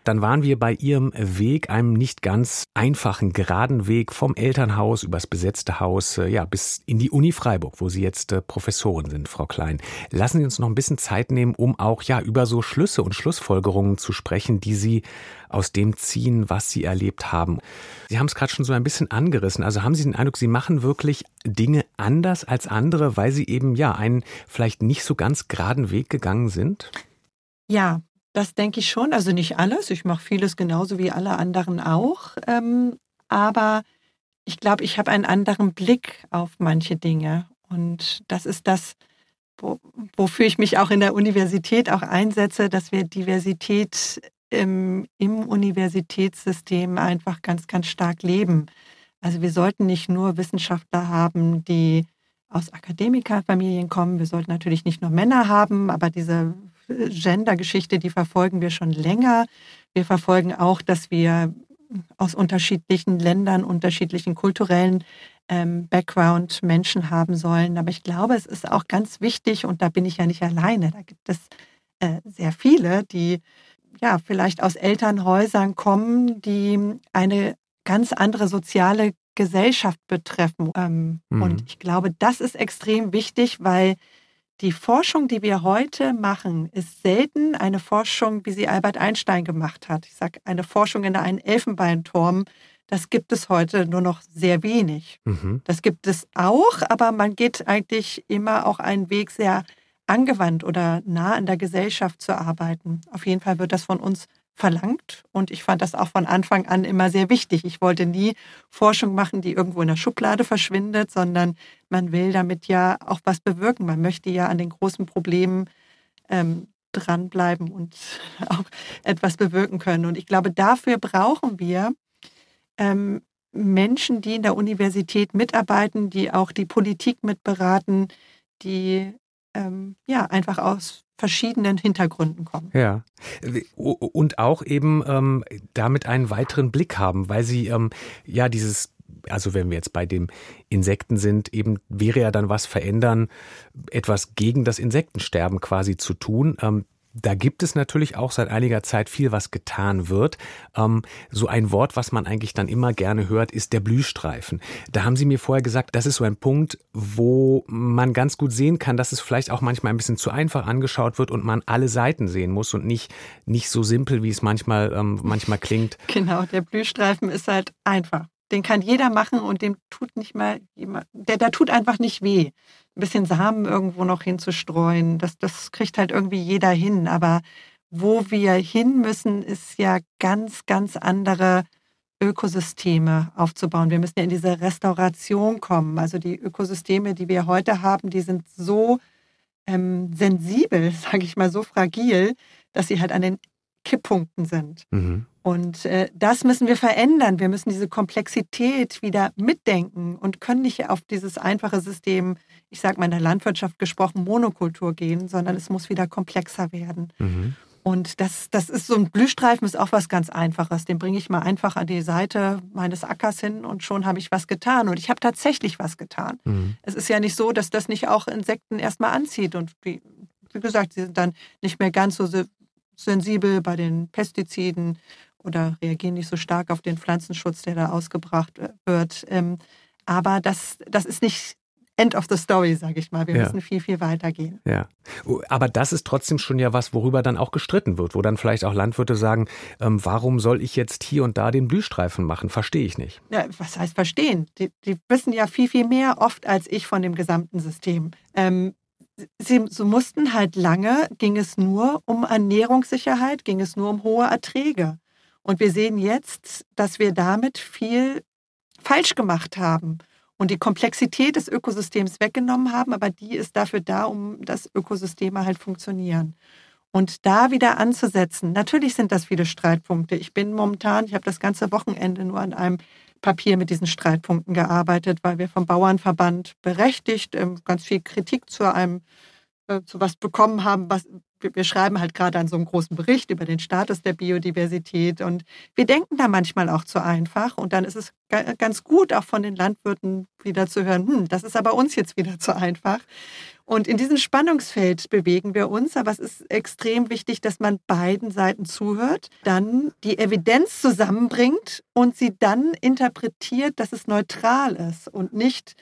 Dann waren wir bei ihrem Weg, einem nicht ganz einfachen, geraden Weg vom Elternhaus übers besetzte Haus, äh, ja, bis in die Uni Freiburg, wo Sie jetzt äh, Professorin sind, Frau Klein. Lassen Sie uns noch ein bisschen Zeit nehmen, um auch, ja, über so Schlüsse und Schlussfolgerungen zu sprechen, die Sie aus dem ziehen, was Sie erlebt haben. Sie haben es gerade schon so ein bisschen angerissen. Also haben Sie den Eindruck, Sie machen wirklich Dinge anders als andere, weil Sie eben, ja, einen vielleicht nicht so ganz geraden Weg gegangen sind? Ja, das denke ich schon. Also nicht alles. Ich mache vieles genauso wie alle anderen auch. Ähm, aber ich glaube, ich habe einen anderen Blick auf manche Dinge. Und das ist das, wo, wofür ich mich auch in der Universität auch einsetze, dass wir Diversität im, im Universitätssystem einfach ganz, ganz stark leben. Also wir sollten nicht nur Wissenschaftler haben, die aus Akademikerfamilien kommen. Wir sollten natürlich nicht nur Männer haben, aber diese Gendergeschichte, die verfolgen wir schon länger. Wir verfolgen auch, dass wir aus unterschiedlichen Ländern, unterschiedlichen kulturellen ähm, Background Menschen haben sollen. Aber ich glaube, es ist auch ganz wichtig, und da bin ich ja nicht alleine, da gibt es äh, sehr viele, die ja vielleicht aus Elternhäusern kommen, die eine ganz andere soziale Gesellschaft betreffen. Ähm, mhm. Und ich glaube, das ist extrem wichtig, weil die Forschung, die wir heute machen, ist selten eine Forschung, wie sie Albert Einstein gemacht hat. Ich sage, eine Forschung in einem Elfenbeinturm, das gibt es heute nur noch sehr wenig. Mhm. Das gibt es auch, aber man geht eigentlich immer auch einen Weg sehr angewandt oder nah an der Gesellschaft zu arbeiten. Auf jeden Fall wird das von uns verlangt und ich fand das auch von Anfang an immer sehr wichtig. Ich wollte nie Forschung machen, die irgendwo in der Schublade verschwindet, sondern man will damit ja auch was bewirken. Man möchte ja an den großen Problemen ähm, dranbleiben und *laughs* auch etwas bewirken können. Und ich glaube, dafür brauchen wir ähm, Menschen, die in der Universität mitarbeiten, die auch die Politik mitberaten, die ähm, ja einfach aus verschiedenen Hintergründen kommen. Ja. Und auch eben ähm, damit einen weiteren Blick haben, weil sie ähm, ja dieses also wenn wir jetzt bei dem Insekten sind, eben wäre ja dann was verändern, etwas gegen das Insektensterben quasi zu tun. Ähm, da gibt es natürlich auch seit einiger Zeit viel, was getan wird. Ähm, so ein Wort, was man eigentlich dann immer gerne hört, ist der Blühstreifen. Da haben Sie mir vorher gesagt, das ist so ein Punkt, wo man ganz gut sehen kann, dass es vielleicht auch manchmal ein bisschen zu einfach angeschaut wird und man alle Seiten sehen muss und nicht, nicht so simpel, wie es manchmal, ähm, manchmal klingt. Genau, der Blühstreifen ist halt einfach. Den kann jeder machen und dem tut nicht mal jemand, der, der tut einfach nicht weh. Ein bisschen Samen irgendwo noch hinzustreuen, das, das kriegt halt irgendwie jeder hin. Aber wo wir hin müssen, ist ja ganz, ganz andere Ökosysteme aufzubauen. Wir müssen ja in diese Restauration kommen. Also die Ökosysteme, die wir heute haben, die sind so ähm, sensibel, *laughs* sage ich mal, so fragil, dass sie halt an den Kipppunkten sind. Mhm. Und äh, das müssen wir verändern. Wir müssen diese Komplexität wieder mitdenken und können nicht auf dieses einfache System, ich sage mal in der Landwirtschaft gesprochen, Monokultur gehen, sondern es muss wieder komplexer werden. Mhm. Und das, das ist so ein Blühstreifen, ist auch was ganz Einfaches. Den bringe ich mal einfach an die Seite meines Ackers hin und schon habe ich was getan. Und ich habe tatsächlich was getan. Mhm. Es ist ja nicht so, dass das nicht auch Insekten erstmal anzieht. Und wie, wie gesagt, sie sind dann nicht mehr ganz so sensibel bei den Pestiziden oder reagieren nicht so stark auf den Pflanzenschutz, der da ausgebracht wird. Ähm, aber das, das ist nicht End of the story, sage ich mal. Wir ja. müssen viel, viel weiter gehen. Ja. Aber das ist trotzdem schon ja was, worüber dann auch gestritten wird, wo dann vielleicht auch Landwirte sagen, ähm, warum soll ich jetzt hier und da den Blühstreifen machen? Verstehe ich nicht. Ja, was heißt verstehen? Die, die, wissen ja viel, viel mehr oft als ich von dem gesamten System. Ähm, sie so mussten halt lange, ging es nur um Ernährungssicherheit, ging es nur um hohe Erträge. Und wir sehen jetzt, dass wir damit viel falsch gemacht haben und die Komplexität des Ökosystems weggenommen haben, aber die ist dafür da, um dass Ökosysteme halt funktionieren. Und da wieder anzusetzen, natürlich sind das viele Streitpunkte. Ich bin momentan, ich habe das ganze Wochenende nur an einem Papier mit diesen Streitpunkten gearbeitet, weil wir vom Bauernverband berechtigt ähm, ganz viel Kritik zu einem äh, was bekommen haben, was wir schreiben halt gerade an so einem großen Bericht über den Status der Biodiversität und wir denken da manchmal auch zu einfach und dann ist es ganz gut, auch von den Landwirten wieder zu hören, hm, das ist aber uns jetzt wieder zu einfach. Und in diesem Spannungsfeld bewegen wir uns, aber es ist extrem wichtig, dass man beiden Seiten zuhört, dann die Evidenz zusammenbringt und sie dann interpretiert, dass es neutral ist und nicht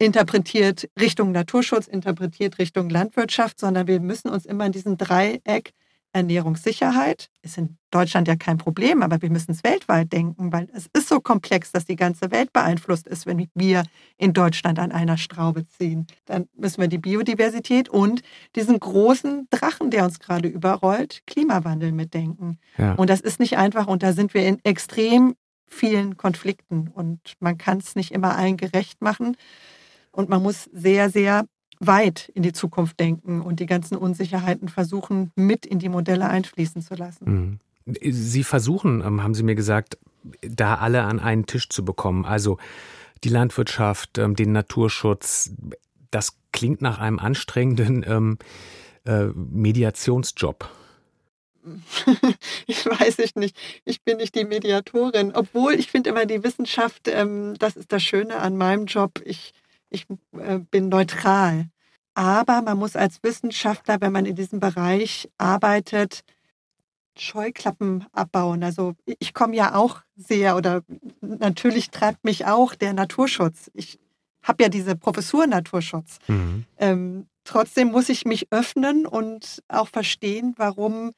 interpretiert Richtung Naturschutz, interpretiert Richtung Landwirtschaft, sondern wir müssen uns immer in diesem Dreieck Ernährungssicherheit ist in Deutschland ja kein Problem, aber wir müssen es weltweit denken, weil es ist so komplex, dass die ganze Welt beeinflusst ist, wenn wir in Deutschland an einer Straube ziehen. Dann müssen wir die Biodiversität und diesen großen Drachen, der uns gerade überrollt, Klimawandel mitdenken. Ja. Und das ist nicht einfach und da sind wir in extrem vielen Konflikten und man kann es nicht immer allen gerecht machen. Und man muss sehr, sehr weit in die Zukunft denken und die ganzen Unsicherheiten versuchen, mit in die Modelle einfließen zu lassen. Mhm. Sie versuchen, ähm, haben Sie mir gesagt, da alle an einen Tisch zu bekommen. Also die Landwirtschaft, ähm, den Naturschutz. Das klingt nach einem anstrengenden ähm, äh, Mediationsjob? *laughs* ich weiß ich nicht. Ich bin nicht die Mediatorin. Obwohl ich finde immer die Wissenschaft, ähm, das ist das Schöne an meinem Job. Ich, ich äh, bin neutral. Aber man muss als Wissenschaftler, wenn man in diesem Bereich arbeitet, Scheuklappen abbauen. Also ich komme ja auch sehr oder natürlich treibt mich auch der Naturschutz. Ich habe ja diese Professur Naturschutz. Mhm. Ähm, trotzdem muss ich mich öffnen und auch verstehen, warum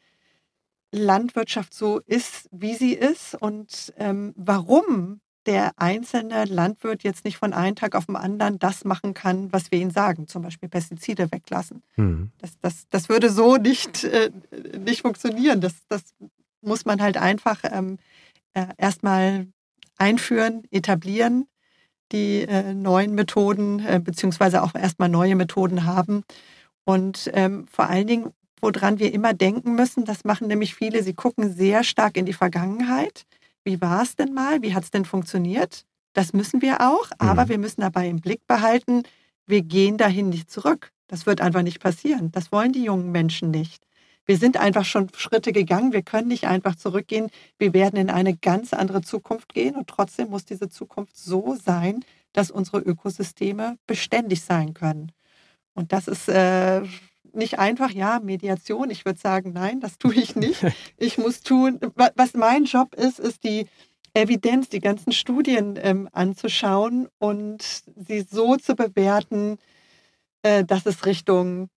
Landwirtschaft so ist, wie sie ist und ähm, warum der einzelne Landwirt jetzt nicht von einem Tag auf den anderen das machen kann, was wir ihm sagen, zum Beispiel Pestizide weglassen. Mhm. Das, das, das würde so *laughs* nicht, äh, nicht funktionieren. Das, das muss man halt einfach ähm, äh, erstmal einführen, etablieren, die äh, neuen Methoden, äh, beziehungsweise auch erstmal neue Methoden haben. Und ähm, vor allen Dingen, woran wir immer denken müssen, das machen nämlich viele, sie gucken sehr stark in die Vergangenheit wie war es denn mal, wie hat es denn funktioniert? Das müssen wir auch, aber mhm. wir müssen dabei im Blick behalten, wir gehen dahin nicht zurück. Das wird einfach nicht passieren. Das wollen die jungen Menschen nicht. Wir sind einfach schon Schritte gegangen. Wir können nicht einfach zurückgehen. Wir werden in eine ganz andere Zukunft gehen und trotzdem muss diese Zukunft so sein, dass unsere Ökosysteme beständig sein können. Und das ist äh, nicht einfach, ja, Mediation. Ich würde sagen, nein, das tue ich nicht. *laughs* Ich muss tun, was mein Job ist, ist die Evidenz, die ganzen Studien ähm, anzuschauen und sie so zu bewerten, äh, dass es Richtung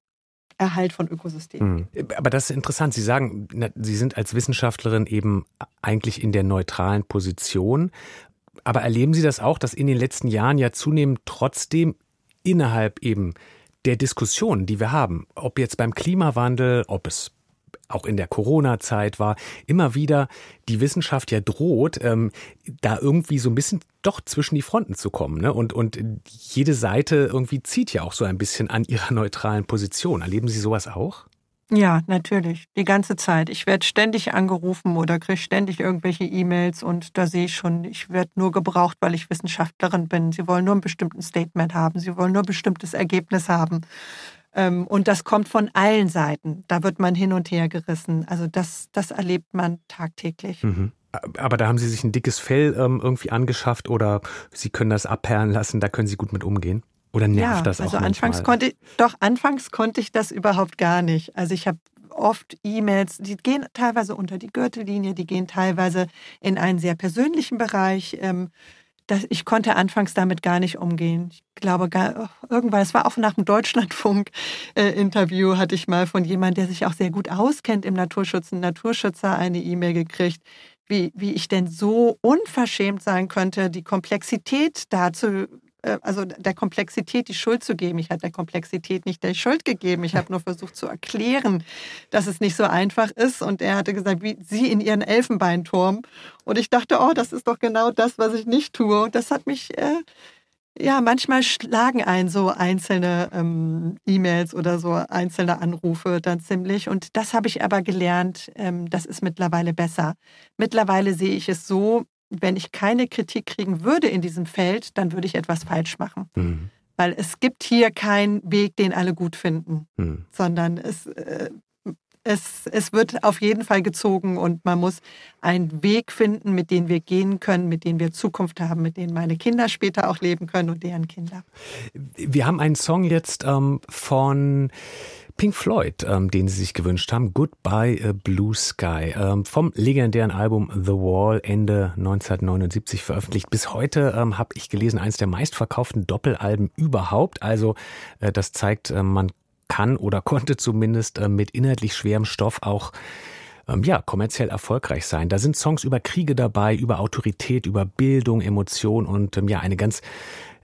Erhalt von Ökosystemen. Mhm. Aber das ist interessant. Sie sagen, Sie sind als Wissenschaftlerin eben eigentlich in der neutralen Position. Aber erleben Sie das auch, dass in den letzten Jahren ja zunehmend trotzdem innerhalb eben der Diskussion, die wir haben, ob jetzt beim Klimawandel, ob es auch in der Corona-Zeit war, immer wieder die Wissenschaft ja droht, ähm, da irgendwie so ein bisschen doch zwischen die Fronten zu kommen. Ne? Und, und jede Seite irgendwie zieht ja auch so ein bisschen an ihrer neutralen Position. Erleben Sie sowas auch? Ja, natürlich. Die ganze Zeit. Ich werde ständig angerufen oder kriege ständig irgendwelche E-Mails und da sehe ich schon, ich werde nur gebraucht, weil ich Wissenschaftlerin bin. Sie wollen nur ein bestimmtes Statement haben. Sie wollen nur ein bestimmtes Ergebnis haben. Ähm, und das kommt von allen Seiten. Da wird man hin und her gerissen. Also das, das erlebt man tagtäglich. Mhm. Aber da haben Sie sich ein dickes Fell ähm, irgendwie angeschafft oder Sie können das abperlen lassen, da können Sie gut mit umgehen? Oder nervt ja, das auch also manchmal? anfangs konnte ich, doch anfangs konnte ich das überhaupt gar nicht. Also ich habe oft E-Mails, die gehen teilweise unter die Gürtellinie, die gehen teilweise in einen sehr persönlichen Bereich. Ähm, das, ich konnte anfangs damit gar nicht umgehen. Ich glaube, gar, irgendwann, es war auch nach dem Deutschlandfunk-Interview, hatte ich mal von jemandem, der sich auch sehr gut auskennt im Naturschutz, einen Naturschützer, eine E-Mail gekriegt, wie, wie ich denn so unverschämt sein könnte, die Komplexität dazu also der Komplexität die Schuld zu geben. Ich habe der Komplexität nicht die Schuld gegeben. Ich habe nur versucht zu erklären, dass es nicht so einfach ist. Und er hatte gesagt, wie Sie in Ihren Elfenbeinturm. Und ich dachte, oh, das ist doch genau das, was ich nicht tue. Und das hat mich, äh, ja, manchmal schlagen ein so einzelne ähm, E-Mails oder so einzelne Anrufe dann ziemlich. Und das habe ich aber gelernt, ähm, das ist mittlerweile besser. Mittlerweile sehe ich es so, wenn ich keine Kritik kriegen würde in diesem Feld, dann würde ich etwas falsch machen. Mhm. Weil es gibt hier keinen Weg, den alle gut finden, mhm. sondern es, äh, es, es wird auf jeden Fall gezogen und man muss einen Weg finden, mit dem wir gehen können, mit dem wir Zukunft haben, mit dem meine Kinder später auch leben können und deren Kinder. Wir haben einen Song jetzt ähm, von Pink Floyd, ähm, den sie sich gewünscht haben, Goodbye äh, Blue Sky, ähm, vom legendären Album The Wall Ende 1979 veröffentlicht. Bis heute ähm, habe ich gelesen, eines der meistverkauften Doppelalben überhaupt. Also äh, das zeigt, äh, man kann oder *laughs* konnte zumindest äh, mit inhaltlich schwerem Stoff auch ähm, ja, kommerziell erfolgreich sein. Da sind Songs über Kriege dabei, über Autorität, über Bildung, Emotion und ähm, ja, eine ganz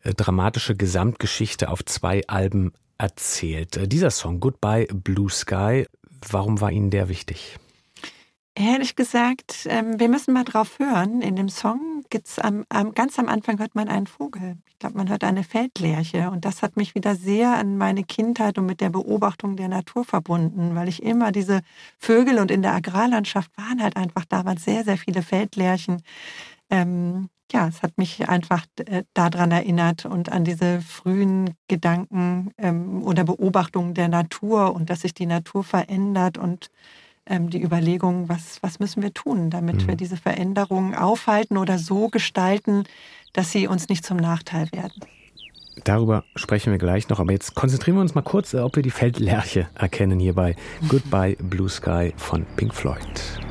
äh, dramatische Gesamtgeschichte auf zwei Alben erzählt. Äh, dieser Song Goodbye Blue Sky, warum war Ihnen der wichtig? Ehrlich gesagt, ähm, wir müssen mal drauf hören. In dem Song gibt's am, am, ganz am Anfang hört man einen Vogel. Ich glaube, man hört eine Feldlerche. Und das hat mich wieder sehr an meine Kindheit und mit der Beobachtung der Natur verbunden, weil ich immer diese Vögel und in der Agrarlandschaft waren halt einfach damals sehr, sehr viele Feldlerchen ähm, ja, es hat mich einfach äh, daran erinnert und an diese frühen Gedanken ähm, oder Beobachtungen der Natur und dass sich die Natur verändert und ähm, die Überlegung, was, was müssen wir tun, damit mhm. wir diese Veränderungen aufhalten oder so gestalten, dass sie uns nicht zum Nachteil werden. Darüber sprechen wir gleich noch, aber jetzt konzentrieren wir uns mal kurz, ob wir die Feldlerche erkennen hier bei *laughs* Goodbye Blue Sky von Pink Floyd.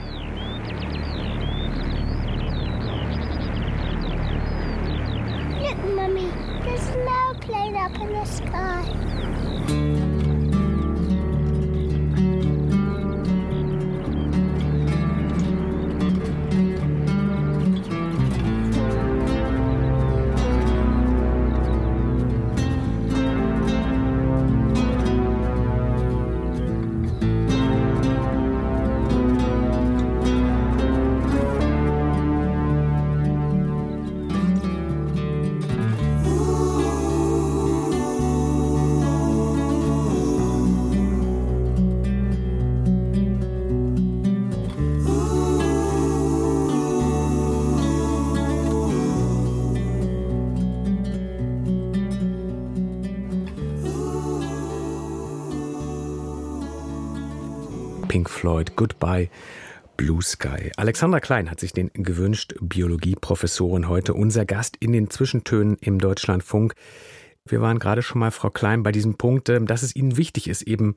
Pink Floyd, Goodbye. Blue Sky. Alexandra Klein hat sich den gewünscht, Biologieprofessorin heute, unser Gast in den Zwischentönen im Deutschlandfunk. Wir waren gerade schon mal, Frau Klein, bei diesem Punkt, ähm, dass es Ihnen wichtig ist, eben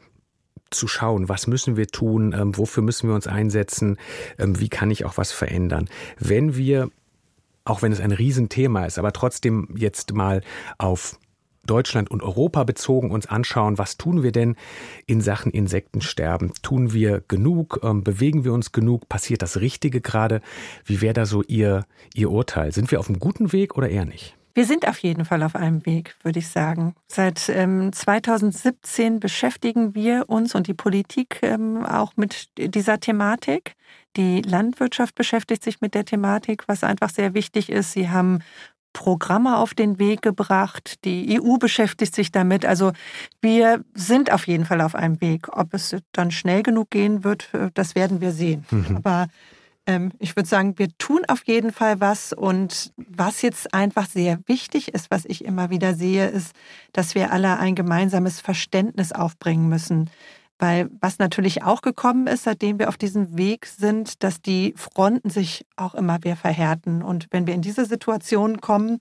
zu schauen, was müssen wir tun, ähm, wofür müssen wir uns einsetzen, ähm, wie kann ich auch was verändern. Wenn wir, auch wenn es ein Riesenthema ist, aber trotzdem jetzt mal auf Deutschland und Europa bezogen uns anschauen, was tun wir denn in Sachen Insektensterben? Tun wir genug? Ähm, bewegen wir uns genug? Passiert das Richtige gerade? Wie wäre da so Ihr, Ihr Urteil? Sind wir auf einem guten Weg oder eher nicht? Wir sind auf jeden Fall auf einem Weg, würde ich sagen. Seit ähm, 2017 beschäftigen wir uns und die Politik ähm, auch mit dieser Thematik. Die Landwirtschaft beschäftigt sich mit der Thematik, was einfach sehr wichtig ist. Sie haben Programme auf den Weg gebracht. Die EU beschäftigt sich damit. Also wir sind auf jeden Fall auf einem Weg. Ob es dann schnell genug gehen wird, äh, das werden wir sehen. Mhm. Aber ähm, ich würde sagen, wir tun auf jeden Fall was. Und was jetzt einfach sehr wichtig ist, was ich immer wieder sehe, ist, dass wir alle ein gemeinsames Verständnis aufbringen müssen. Weil was natürlich auch gekommen ist, seitdem wir auf diesem Weg sind, dass die Fronten sich auch immer mehr verhärten. Und wenn wir in diese Situation kommen,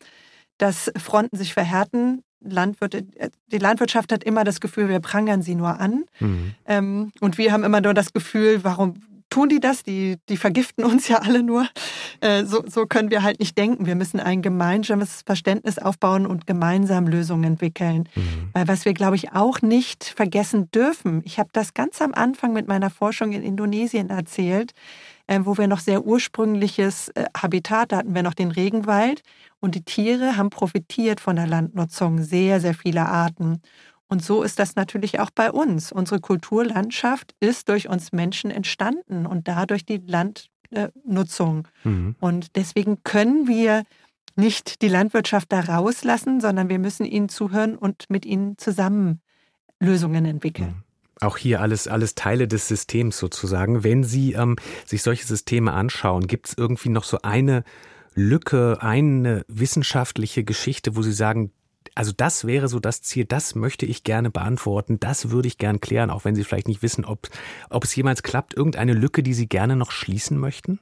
dass Fronten sich verhärten, Landwirte, die Landwirtschaft hat immer das Gefühl, wir prangern sie nur an. Mhm. Ähm, und wir haben immer nur das Gefühl, warum tun die das? Die, die vergiften uns ja alle nur. Äh, so, so können wir halt nicht denken. Wir müssen ein gemeinsames Verständnis aufbauen und gemeinsam Lösungen entwickeln. Mhm. Weil was wir, glaube ich, auch nicht vergessen dürfen, ich habe das ganz am Anfang mit meiner Forschung in Indonesien erzählt, äh, wo wir noch sehr ursprüngliches äh, Habitat, da hatten wir noch den Regenwald und die Tiere haben profitiert von der Landnutzung, sehr, sehr viele Arten. Und so ist das natürlich auch bei uns. Unsere Kulturlandschaft ist durch uns Menschen entstanden und dadurch die Landnutzung. Mhm. Und deswegen können wir nicht die Landwirtschaft da rauslassen, sondern wir müssen ihnen zuhören und mit ihnen zusammen Lösungen entwickeln. Mhm auch hier alles, alles Teile des Systems sozusagen. Wenn Sie ähm, sich solche Systeme anschauen, gibt es irgendwie noch so eine Lücke, eine wissenschaftliche Geschichte, wo Sie sagen, also das wäre so das Ziel, das möchte ich gerne beantworten, das würde ich gern klären, auch wenn Sie vielleicht nicht wissen, ob, ob es jemals klappt. Irgendeine Lücke, die Sie gerne noch schließen möchten?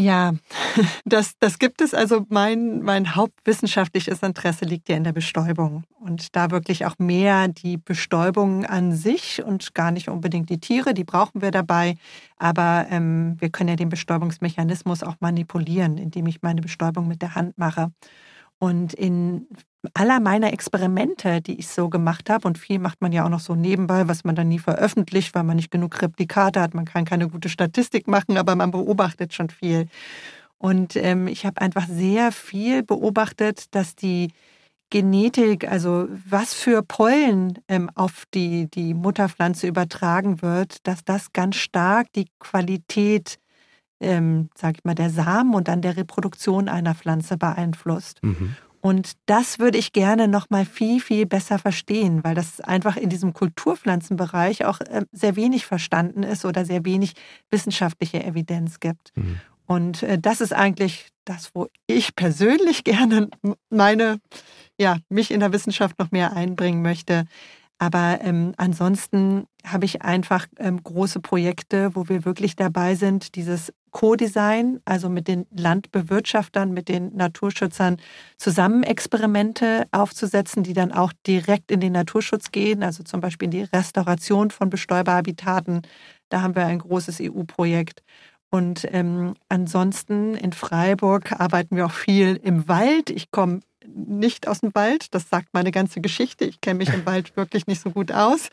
Ja, *laughs* das, das gibt es. Also mein, mein hauptwissenschaftliches Interesse liegt ja in der Bestäubung. Und da wirklich auch mehr die Bestäubung an sich und gar nicht unbedingt die Tiere, die brauchen wir dabei. Aber ähm, wir können ja den Bestäubungsmechanismus auch manipulieren, indem ich meine Bestäubung mit der Hand mache. Und in aller meiner Experimente, die ich so gemacht habe, und viel macht man ja auch noch so nebenbei, was man dann nie veröffentlicht, weil man nicht genug Replikate hat, man kann keine gute Statistik machen, aber man beobachtet schon viel. Und ähm, ich habe einfach sehr viel beobachtet, dass die Genetik, also was für Pollen ähm, auf die, die Mutterpflanze übertragen wird, dass das ganz stark die Qualität ähm, sag ich mal, der Samen und dann der Reproduktion einer Pflanze beeinflusst. Mhm. Und das würde ich gerne noch mal viel, viel besser verstehen, weil das einfach in diesem Kulturpflanzenbereich auch äh, sehr wenig verstanden ist oder sehr wenig wissenschaftliche Evidenz gibt. Mhm. Und äh, das ist eigentlich das, wo ich persönlich *laughs* gerne meine, ja, mich in der Wissenschaft noch mehr einbringen möchte. Aber ähm, ansonsten habe ich einfach ähm, große Projekte, wo wir wirklich dabei sind, dieses Co-Design, also mit den Landbewirtschaftern, mit den Naturschützern zusammen Experimente aufzusetzen, die dann auch direkt in den Naturschutz gehen, also zum Beispiel in die Restauration von Bestäuberhabitaten. Da haben wir ein großes EU-Projekt. Und ähm, ansonsten in Freiburg arbeiten wir auch viel im Wald. Ich komme nicht aus dem Wald, das sagt meine ganze Geschichte. Ich kenne mich im Wald *laughs* wirklich nicht so gut aus.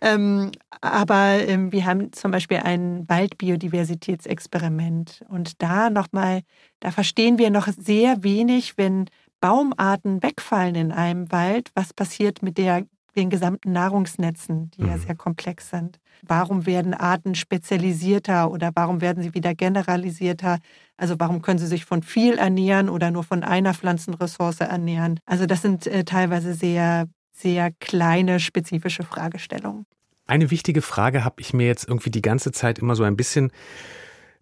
Ähm, aber ähm, wir haben zum Beispiel ein Waldbiodiversitätsexperiment. Und da nochmal, da verstehen wir noch sehr wenig, wenn Baumarten wegfallen in einem Wald, was passiert mit der, den gesamten Nahrungsnetzen, die mhm. ja sehr komplex sind. Warum werden Arten spezialisierter oder warum werden sie wieder generalisierter? Also warum können sie sich von viel ernähren oder nur von einer Pflanzenressource ernähren? Also das sind äh, teilweise sehr sehr kleine, spezifische Fragestellungen. Eine wichtige Frage habe ich mir jetzt irgendwie die ganze Zeit immer so ein bisschen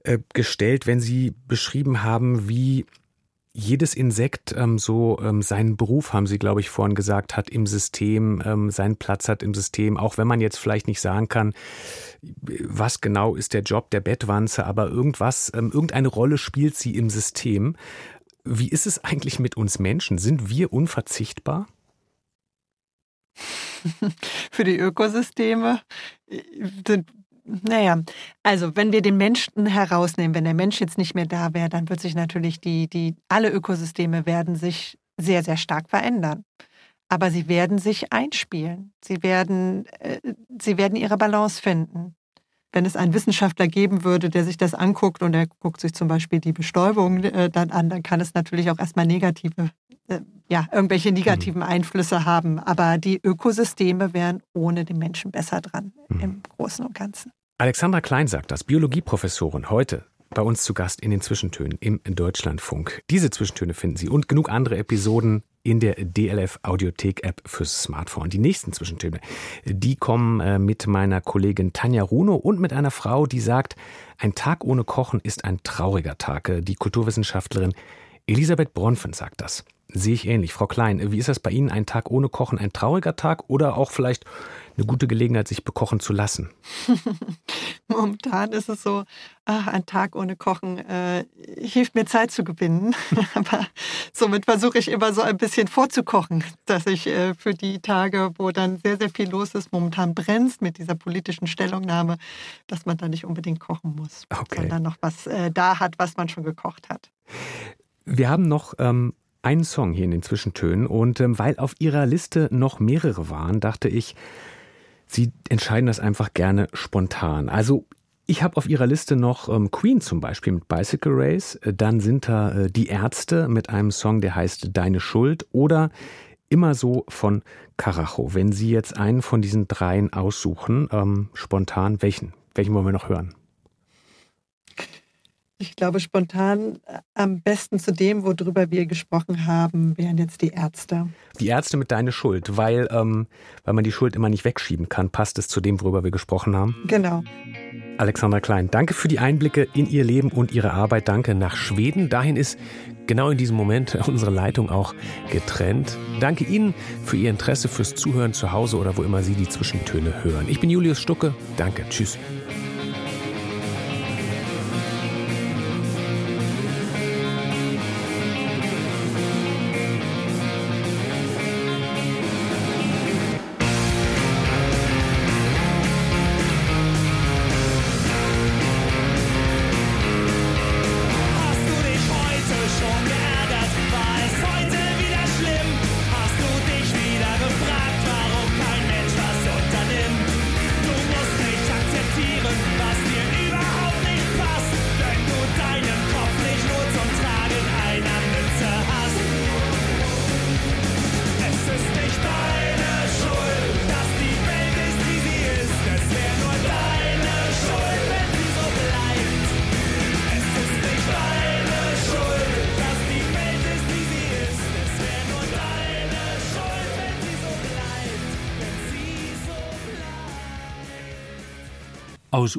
äh, gestellt, wenn Sie beschrieben haben, wie jedes Insekt ähm, so ähm, seinen Beruf, haben Sie, glaube ich, vorhin gesagt, hat im System, ähm, seinen Platz hat im System, auch wenn man jetzt vielleicht nicht sagen kann, was genau ist der Job der Bettwanze, aber irgendwas, ähm, irgendeine Rolle spielt sie im System. Wie ist es eigentlich mit uns Menschen? Sind wir unverzichtbar? *laughs* für die Ökosysteme sind naja, also wenn wir den Menschen herausnehmen, wenn der Mensch jetzt nicht mehr da wäre, dann wird sich natürlich die, die, alle Ökosysteme werden sich sehr, sehr stark verändern. Aber sie werden sich einspielen. Sie werden, äh, sie werden ihre Balance finden. Wenn es einen Wissenschaftler geben würde, der sich das anguckt und er guckt sich zum Beispiel die Bestäubung äh, dann an, dann kann es natürlich auch erstmal negative äh, ja, irgendwelche negativen mhm. Einflüsse haben. Aber die Ökosysteme wären ohne den Menschen besser dran mhm. im Großen und Ganzen. Alexandra Klein sagt das, Biologieprofessorin, heute bei uns zu Gast in den Zwischentönen im Deutschlandfunk. Diese Zwischentöne finden Sie und genug andere Episoden in der DLF Audiothek App fürs Smartphone. Die nächsten Zwischentöne, die kommen äh, mit meiner Kollegin Tanja Runo und mit einer Frau, die sagt, ein Tag ohne Kochen ist ein trauriger Tag. Die Kulturwissenschaftlerin Elisabeth Bronfen sagt das. Sehe ich ähnlich. Frau Klein, wie ist das bei Ihnen? Ein Tag ohne Kochen, ein trauriger Tag oder auch vielleicht eine gute Gelegenheit, sich bekochen zu lassen? *laughs* Momentan ist es so, ach, ein Tag ohne Kochen äh, hilft mir Zeit zu gewinnen. *laughs* Aber somit versuche ich immer so ein bisschen vorzukochen, dass ich äh, für die Tage, wo dann sehr, sehr viel los ist, momentan brennst mit dieser politischen Stellungnahme, dass man da nicht unbedingt kochen muss, okay. sondern noch was äh, da hat, was man schon gekocht hat. Wir haben noch ähm, einen Song hier in den Zwischentönen und ähm, weil auf ihrer Liste noch mehrere waren, dachte ich, sie entscheiden das einfach gerne spontan. Also ich habe auf ihrer Liste noch ähm, Queen zum Beispiel mit Bicycle Race, dann sind da äh, die Ärzte mit einem Song, der heißt Deine Schuld oder immer so von Carajo. Wenn Sie jetzt einen von diesen dreien aussuchen, ähm, spontan, welchen? Welchen wollen wir noch hören? Ich glaube, spontan äh, am besten zu dem, worüber wir gesprochen haben, wären jetzt die Ärzte. Die Ärzte mit deine Schuld, weil, ähm, weil man die Schuld immer nicht wegschieben kann, passt es zu dem, worüber wir gesprochen haben. Genau. Alexandra Klein, danke für die Einblicke in Ihr Leben und Ihre Arbeit. Danke nach Schweden. Dahin ist genau in diesem Moment *laughs* unsere Leitung auch getrennt. Danke Ihnen für Ihr Interesse, fürs Zuhören zu Hause oder wo immer Sie die Zwischentöne hören. Ich bin Julius Stucke. Danke. Tschüss.